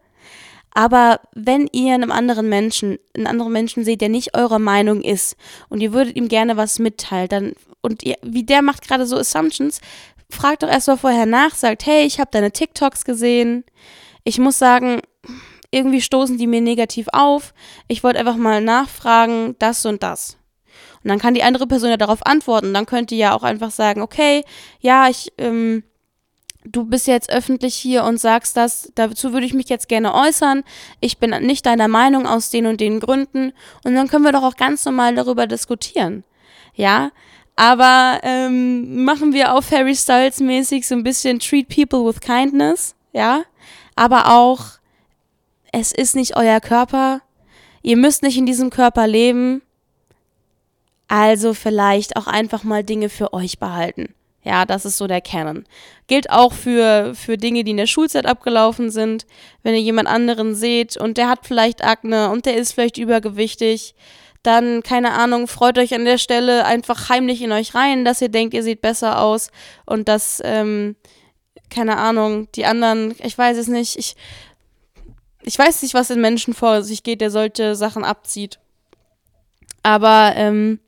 Aber wenn ihr einem anderen Menschen, einen anderen Menschen seht, der nicht eurer Meinung ist und ihr würdet ihm gerne was mitteilen, dann und ihr, wie der macht gerade so Assumptions, fragt doch erstmal vorher nach, sagt, hey, ich habe deine TikToks gesehen. Ich muss sagen, irgendwie stoßen die mir negativ auf. Ich wollte einfach mal nachfragen, das und das. Und dann kann die andere Person ja darauf antworten. Dann könnte ja auch einfach sagen, okay, ja, ich, ähm, du bist jetzt öffentlich hier und sagst das, dazu würde ich mich jetzt gerne äußern. Ich bin nicht deiner Meinung aus den und den Gründen. Und dann können wir doch auch ganz normal darüber diskutieren. Ja, aber ähm, machen wir auf Harry Styles mäßig so ein bisschen treat people with kindness, ja. Aber auch, es ist nicht euer Körper. Ihr müsst nicht in diesem Körper leben. Also vielleicht auch einfach mal Dinge für euch behalten. Ja, das ist so der Canon. Gilt auch für, für Dinge, die in der Schulzeit abgelaufen sind. Wenn ihr jemand anderen seht und der hat vielleicht Akne und der ist vielleicht übergewichtig, dann, keine Ahnung, freut euch an der Stelle einfach heimlich in euch rein, dass ihr denkt, ihr seht besser aus und dass, ähm, keine Ahnung, die anderen, ich weiß es nicht, ich, ich weiß nicht, was in Menschen vor sich geht, der solche Sachen abzieht. Aber ähm,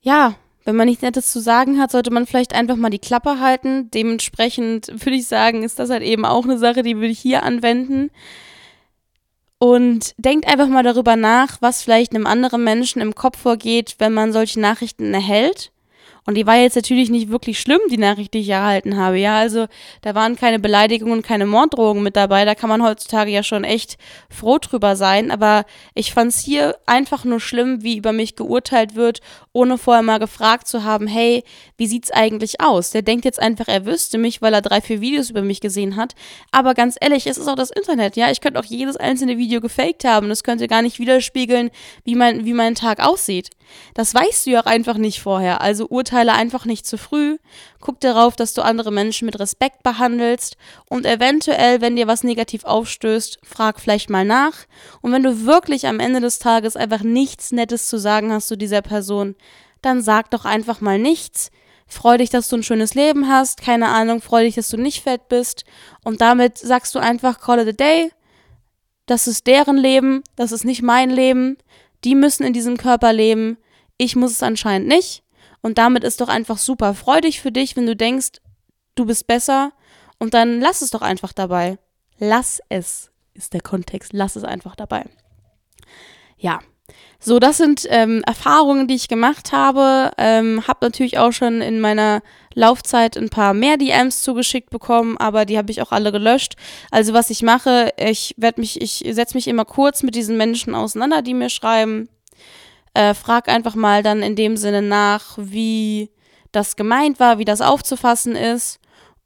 ja, wenn man nichts Nettes zu sagen hat, sollte man vielleicht einfach mal die Klappe halten. Dementsprechend würde ich sagen, ist das halt eben auch eine Sache, die würde ich hier anwenden. Und denkt einfach mal darüber nach, was vielleicht einem anderen Menschen im Kopf vorgeht, wenn man solche Nachrichten erhält. Und die war jetzt natürlich nicht wirklich schlimm, die Nachricht, die ich erhalten habe. Ja, also da waren keine Beleidigungen, keine Morddrohungen mit dabei. Da kann man heutzutage ja schon echt froh drüber sein. Aber ich fand es hier einfach nur schlimm, wie über mich geurteilt wird, ohne vorher mal gefragt zu haben, hey, wie sieht's eigentlich aus? Der denkt jetzt einfach, er wüsste mich, weil er drei, vier Videos über mich gesehen hat. Aber ganz ehrlich, es ist auch das Internet, ja. Ich könnte auch jedes einzelne Video gefaked haben. Das könnte gar nicht widerspiegeln, wie mein, wie mein Tag aussieht. Das weißt du ja auch einfach nicht vorher. Also urteile einfach nicht zu früh. Guck darauf, dass du andere Menschen mit Respekt behandelst und eventuell, wenn dir was negativ aufstößt, frag vielleicht mal nach. Und wenn du wirklich am Ende des Tages einfach nichts Nettes zu sagen hast zu dieser Person, dann sag doch einfach mal nichts. Freu dich, dass du ein schönes Leben hast. Keine Ahnung, freu dich, dass du nicht fett bist. Und damit sagst du einfach, call it a day. Das ist deren Leben, das ist nicht mein Leben. Die müssen in diesem Körper leben. Ich muss es anscheinend nicht. Und damit ist doch einfach super freudig für dich, wenn du denkst, du bist besser und dann lass es doch einfach dabei. Lass es ist der Kontext. Lass es einfach dabei. Ja, so, das sind ähm, Erfahrungen, die ich gemacht habe. Ähm, hab natürlich auch schon in meiner Laufzeit ein paar mehr DMs zugeschickt bekommen, aber die habe ich auch alle gelöscht. Also was ich mache, ich werde mich, ich setze mich immer kurz mit diesen Menschen auseinander, die mir schreiben. Äh, frag einfach mal dann in dem Sinne nach, wie das gemeint war, wie das aufzufassen ist.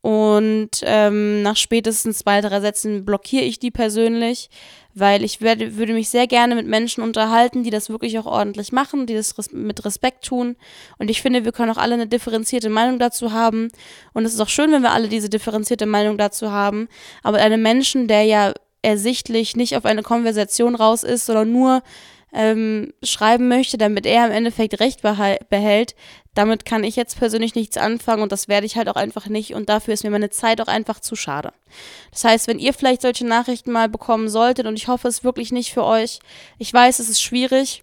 Und ähm, nach spätestens zwei, drei Sätzen blockiere ich die persönlich, weil ich werde, würde mich sehr gerne mit Menschen unterhalten, die das wirklich auch ordentlich machen, die das res mit Respekt tun. Und ich finde, wir können auch alle eine differenzierte Meinung dazu haben. Und es ist auch schön, wenn wir alle diese differenzierte Meinung dazu haben. Aber einem Menschen, der ja ersichtlich nicht auf eine Konversation raus ist, sondern nur ähm, schreiben möchte, damit er im Endeffekt Recht behält, damit kann ich jetzt persönlich nichts anfangen und das werde ich halt auch einfach nicht und dafür ist mir meine Zeit auch einfach zu schade. Das heißt, wenn ihr vielleicht solche Nachrichten mal bekommen solltet und ich hoffe es wirklich nicht für euch, ich weiß, es ist schwierig,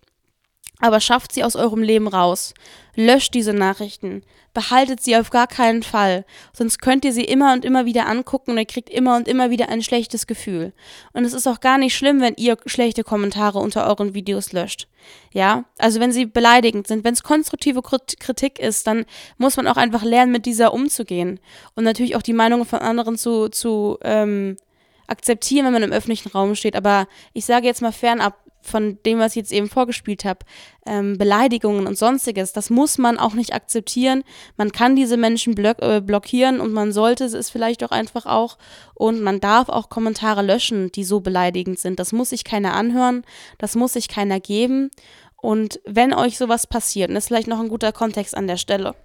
aber schafft sie aus eurem Leben raus. Löscht diese Nachrichten. Behaltet sie auf gar keinen Fall. Sonst könnt ihr sie immer und immer wieder angucken und ihr kriegt immer und immer wieder ein schlechtes Gefühl. Und es ist auch gar nicht schlimm, wenn ihr schlechte Kommentare unter euren Videos löscht. Ja, also wenn sie beleidigend sind, wenn es konstruktive Kritik ist, dann muss man auch einfach lernen, mit dieser umzugehen. Und natürlich auch die Meinungen von anderen zu, zu ähm, akzeptieren, wenn man im öffentlichen Raum steht. Aber ich sage jetzt mal fernab von dem, was ich jetzt eben vorgespielt habe, ähm, Beleidigungen und sonstiges, das muss man auch nicht akzeptieren. Man kann diese Menschen block äh, blockieren und man sollte es vielleicht auch einfach auch. Und man darf auch Kommentare löschen, die so beleidigend sind. Das muss sich keiner anhören, das muss sich keiner geben. Und wenn euch sowas passiert, und das ist vielleicht noch ein guter Kontext an der Stelle,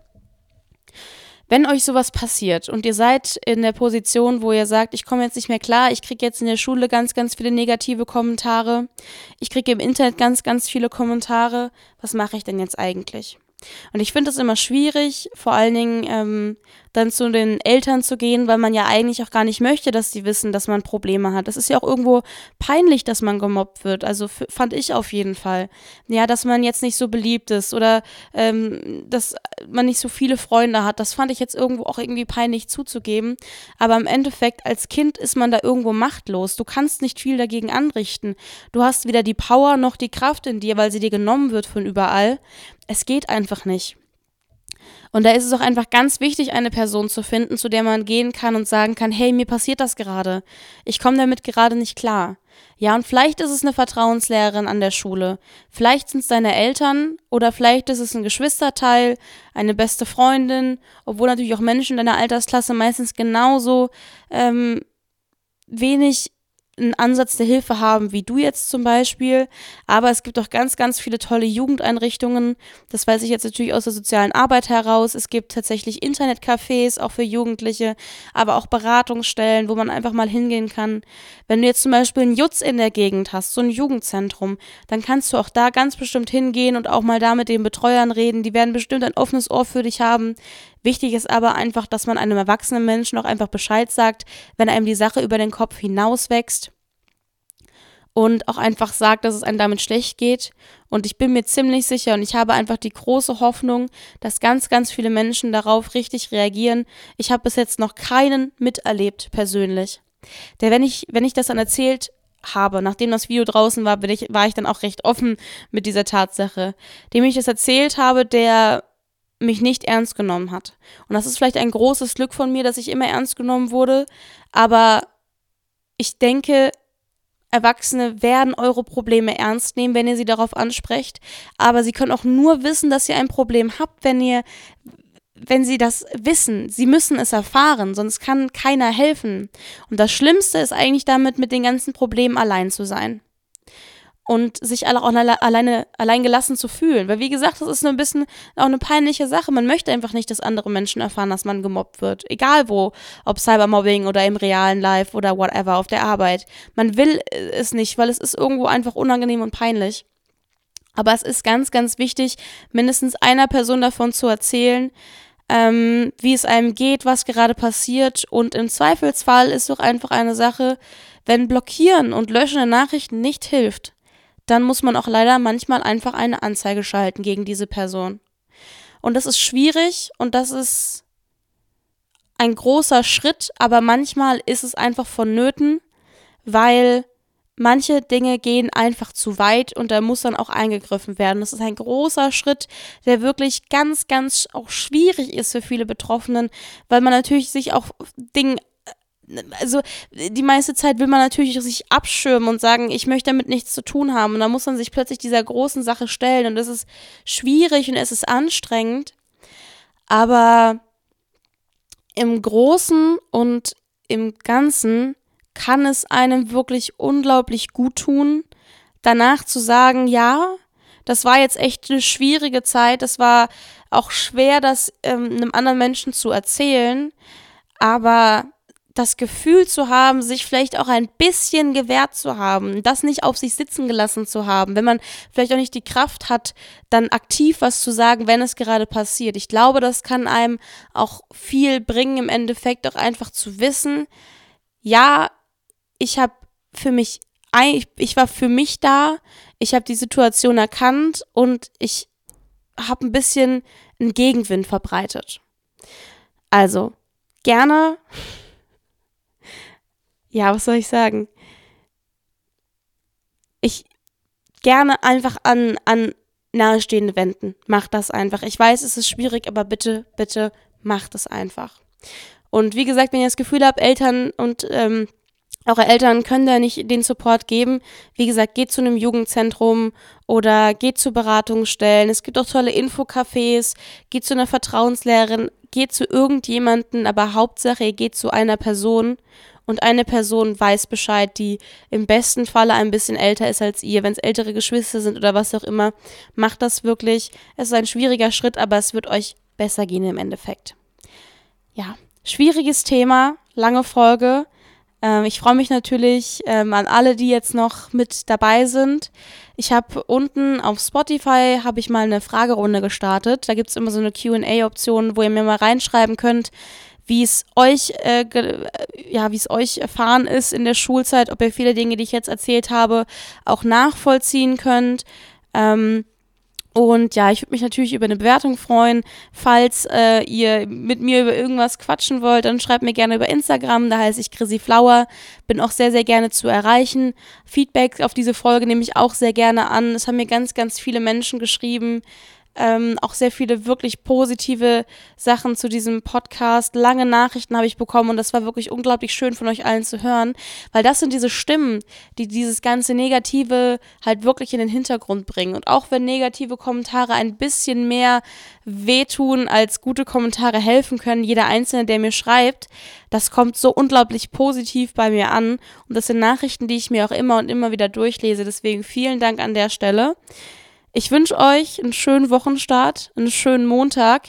wenn euch sowas passiert und ihr seid in der Position, wo ihr sagt, ich komme jetzt nicht mehr klar, ich kriege jetzt in der Schule ganz, ganz viele negative Kommentare, ich kriege im Internet ganz, ganz viele Kommentare, was mache ich denn jetzt eigentlich? Und ich finde es immer schwierig, vor allen Dingen ähm, dann zu den Eltern zu gehen, weil man ja eigentlich auch gar nicht möchte, dass sie wissen, dass man Probleme hat. Das ist ja auch irgendwo peinlich, dass man gemobbt wird. Also fand ich auf jeden Fall. Ja, dass man jetzt nicht so beliebt ist oder ähm, dass man nicht so viele Freunde hat. Das fand ich jetzt irgendwo auch irgendwie peinlich zuzugeben. Aber im Endeffekt, als Kind ist man da irgendwo machtlos. Du kannst nicht viel dagegen anrichten. Du hast weder die Power noch die Kraft in dir, weil sie dir genommen wird von überall. Es geht einfach nicht. Und da ist es auch einfach ganz wichtig, eine Person zu finden, zu der man gehen kann und sagen kann, hey, mir passiert das gerade. Ich komme damit gerade nicht klar. Ja, und vielleicht ist es eine Vertrauenslehrerin an der Schule. Vielleicht sind es deine Eltern oder vielleicht ist es ein Geschwisterteil, eine beste Freundin, obwohl natürlich auch Menschen deiner Altersklasse meistens genauso ähm, wenig einen Ansatz der Hilfe haben, wie du jetzt zum Beispiel. Aber es gibt auch ganz, ganz viele tolle Jugendeinrichtungen. Das weiß ich jetzt natürlich aus der sozialen Arbeit heraus. Es gibt tatsächlich Internetcafés, auch für Jugendliche, aber auch Beratungsstellen, wo man einfach mal hingehen kann. Wenn du jetzt zum Beispiel einen Jutz in der Gegend hast, so ein Jugendzentrum, dann kannst du auch da ganz bestimmt hingehen und auch mal da mit den Betreuern reden. Die werden bestimmt ein offenes Ohr für dich haben. Wichtig ist aber einfach, dass man einem erwachsenen Menschen auch einfach Bescheid sagt, wenn einem die Sache über den Kopf hinauswächst und auch einfach sagt, dass es einem damit schlecht geht. Und ich bin mir ziemlich sicher und ich habe einfach die große Hoffnung, dass ganz, ganz viele Menschen darauf richtig reagieren. Ich habe bis jetzt noch keinen miterlebt persönlich. Der, wenn ich, wenn ich das dann erzählt habe, nachdem das Video draußen war, bin ich, war ich dann auch recht offen mit dieser Tatsache. Dem ich das erzählt habe, der mich nicht ernst genommen hat. Und das ist vielleicht ein großes Glück von mir, dass ich immer ernst genommen wurde, aber ich denke, Erwachsene werden eure Probleme ernst nehmen, wenn ihr sie darauf ansprecht, aber sie können auch nur wissen, dass ihr ein Problem habt, wenn ihr wenn sie das wissen, sie müssen es erfahren, sonst kann keiner helfen. Und das Schlimmste ist eigentlich damit, mit den ganzen Problemen allein zu sein und sich alle auch alleine allein gelassen zu fühlen. Weil wie gesagt, das ist ein bisschen auch eine peinliche Sache. Man möchte einfach nicht, dass andere Menschen erfahren, dass man gemobbt wird. Egal wo, ob Cybermobbing oder im realen Life oder whatever auf der Arbeit. Man will es nicht, weil es ist irgendwo einfach unangenehm und peinlich. Aber es ist ganz, ganz wichtig, mindestens einer Person davon zu erzählen, ähm, wie es einem geht, was gerade passiert. Und im Zweifelsfall ist doch einfach eine Sache, wenn Blockieren und Löschen der Nachrichten nicht hilft, dann muss man auch leider manchmal einfach eine Anzeige schalten gegen diese Person. Und das ist schwierig und das ist ein großer Schritt, aber manchmal ist es einfach vonnöten, weil manche Dinge gehen einfach zu weit und da muss dann auch eingegriffen werden. Das ist ein großer Schritt, der wirklich ganz, ganz auch schwierig ist für viele Betroffenen, weil man natürlich sich auch Dinge also die meiste Zeit will man natürlich sich abschirmen und sagen, ich möchte damit nichts zu tun haben. Und dann muss man sich plötzlich dieser großen Sache stellen. Und das ist schwierig und es ist anstrengend. Aber im Großen und im Ganzen kann es einem wirklich unglaublich gut tun, danach zu sagen, ja, das war jetzt echt eine schwierige Zeit, das war auch schwer, das ähm, einem anderen Menschen zu erzählen, aber das Gefühl zu haben, sich vielleicht auch ein bisschen gewehrt zu haben, das nicht auf sich sitzen gelassen zu haben, wenn man vielleicht auch nicht die Kraft hat, dann aktiv was zu sagen, wenn es gerade passiert. Ich glaube, das kann einem auch viel bringen, im Endeffekt auch einfach zu wissen, ja, ich habe für mich, ich war für mich da, ich habe die Situation erkannt und ich habe ein bisschen einen Gegenwind verbreitet. Also, gerne, ja, was soll ich sagen? Ich gerne einfach an, an Nahestehende wenden. Macht das einfach. Ich weiß, es ist schwierig, aber bitte, bitte macht es einfach. Und wie gesagt, wenn ihr das Gefühl habt, Eltern und ähm, eure Eltern können da nicht den Support geben. Wie gesagt, geht zu einem Jugendzentrum oder geht zu Beratungsstellen. Es gibt auch tolle Infocafés. Geht zu einer Vertrauenslehrerin. Geht zu irgendjemanden, aber Hauptsache, ihr geht zu einer Person und eine Person weiß Bescheid, die im besten Falle ein bisschen älter ist als ihr. Wenn es ältere Geschwister sind oder was auch immer, macht das wirklich. Es ist ein schwieriger Schritt, aber es wird euch besser gehen im Endeffekt. Ja, schwieriges Thema, lange Folge. Ähm, ich freue mich natürlich ähm, an alle, die jetzt noch mit dabei sind. Ich habe unten auf Spotify habe ich mal eine Fragerunde gestartet. Da gibt es immer so eine QA-Option, wo ihr mir mal reinschreiben könnt, wie es euch, äh, ja, wie es euch erfahren ist in der Schulzeit, ob ihr viele Dinge, die ich jetzt erzählt habe, auch nachvollziehen könnt. Ähm, und ja, ich würde mich natürlich über eine Bewertung freuen. Falls äh, ihr mit mir über irgendwas quatschen wollt, dann schreibt mir gerne über Instagram. Da heiße ich Chrissy Flower. Bin auch sehr, sehr gerne zu erreichen. Feedback auf diese Folge nehme ich auch sehr gerne an. Es haben mir ganz, ganz viele Menschen geschrieben, ähm, auch sehr viele wirklich positive Sachen zu diesem Podcast. Lange Nachrichten habe ich bekommen und das war wirklich unglaublich schön von euch allen zu hören, weil das sind diese Stimmen, die dieses ganze Negative halt wirklich in den Hintergrund bringen. Und auch wenn negative Kommentare ein bisschen mehr wehtun, als gute Kommentare helfen können, jeder Einzelne, der mir schreibt, das kommt so unglaublich positiv bei mir an. Und das sind Nachrichten, die ich mir auch immer und immer wieder durchlese. Deswegen vielen Dank an der Stelle. Ich wünsche euch einen schönen Wochenstart, einen schönen Montag.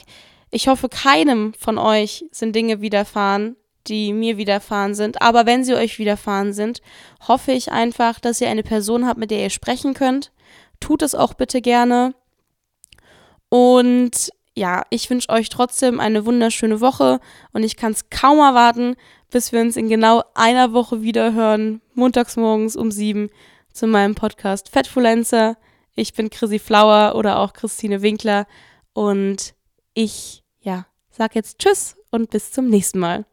Ich hoffe, keinem von euch sind Dinge widerfahren, die mir widerfahren sind. Aber wenn sie euch widerfahren sind, hoffe ich einfach, dass ihr eine Person habt, mit der ihr sprechen könnt. Tut es auch bitte gerne. Und ja, ich wünsche euch trotzdem eine wunderschöne Woche und ich kann es kaum erwarten, bis wir uns in genau einer Woche wieder hören, montags morgens um sieben zu meinem Podcast Fettfulenzer. Ich bin Chrissy Flower oder auch Christine Winkler und ich, ja, sag jetzt Tschüss und bis zum nächsten Mal.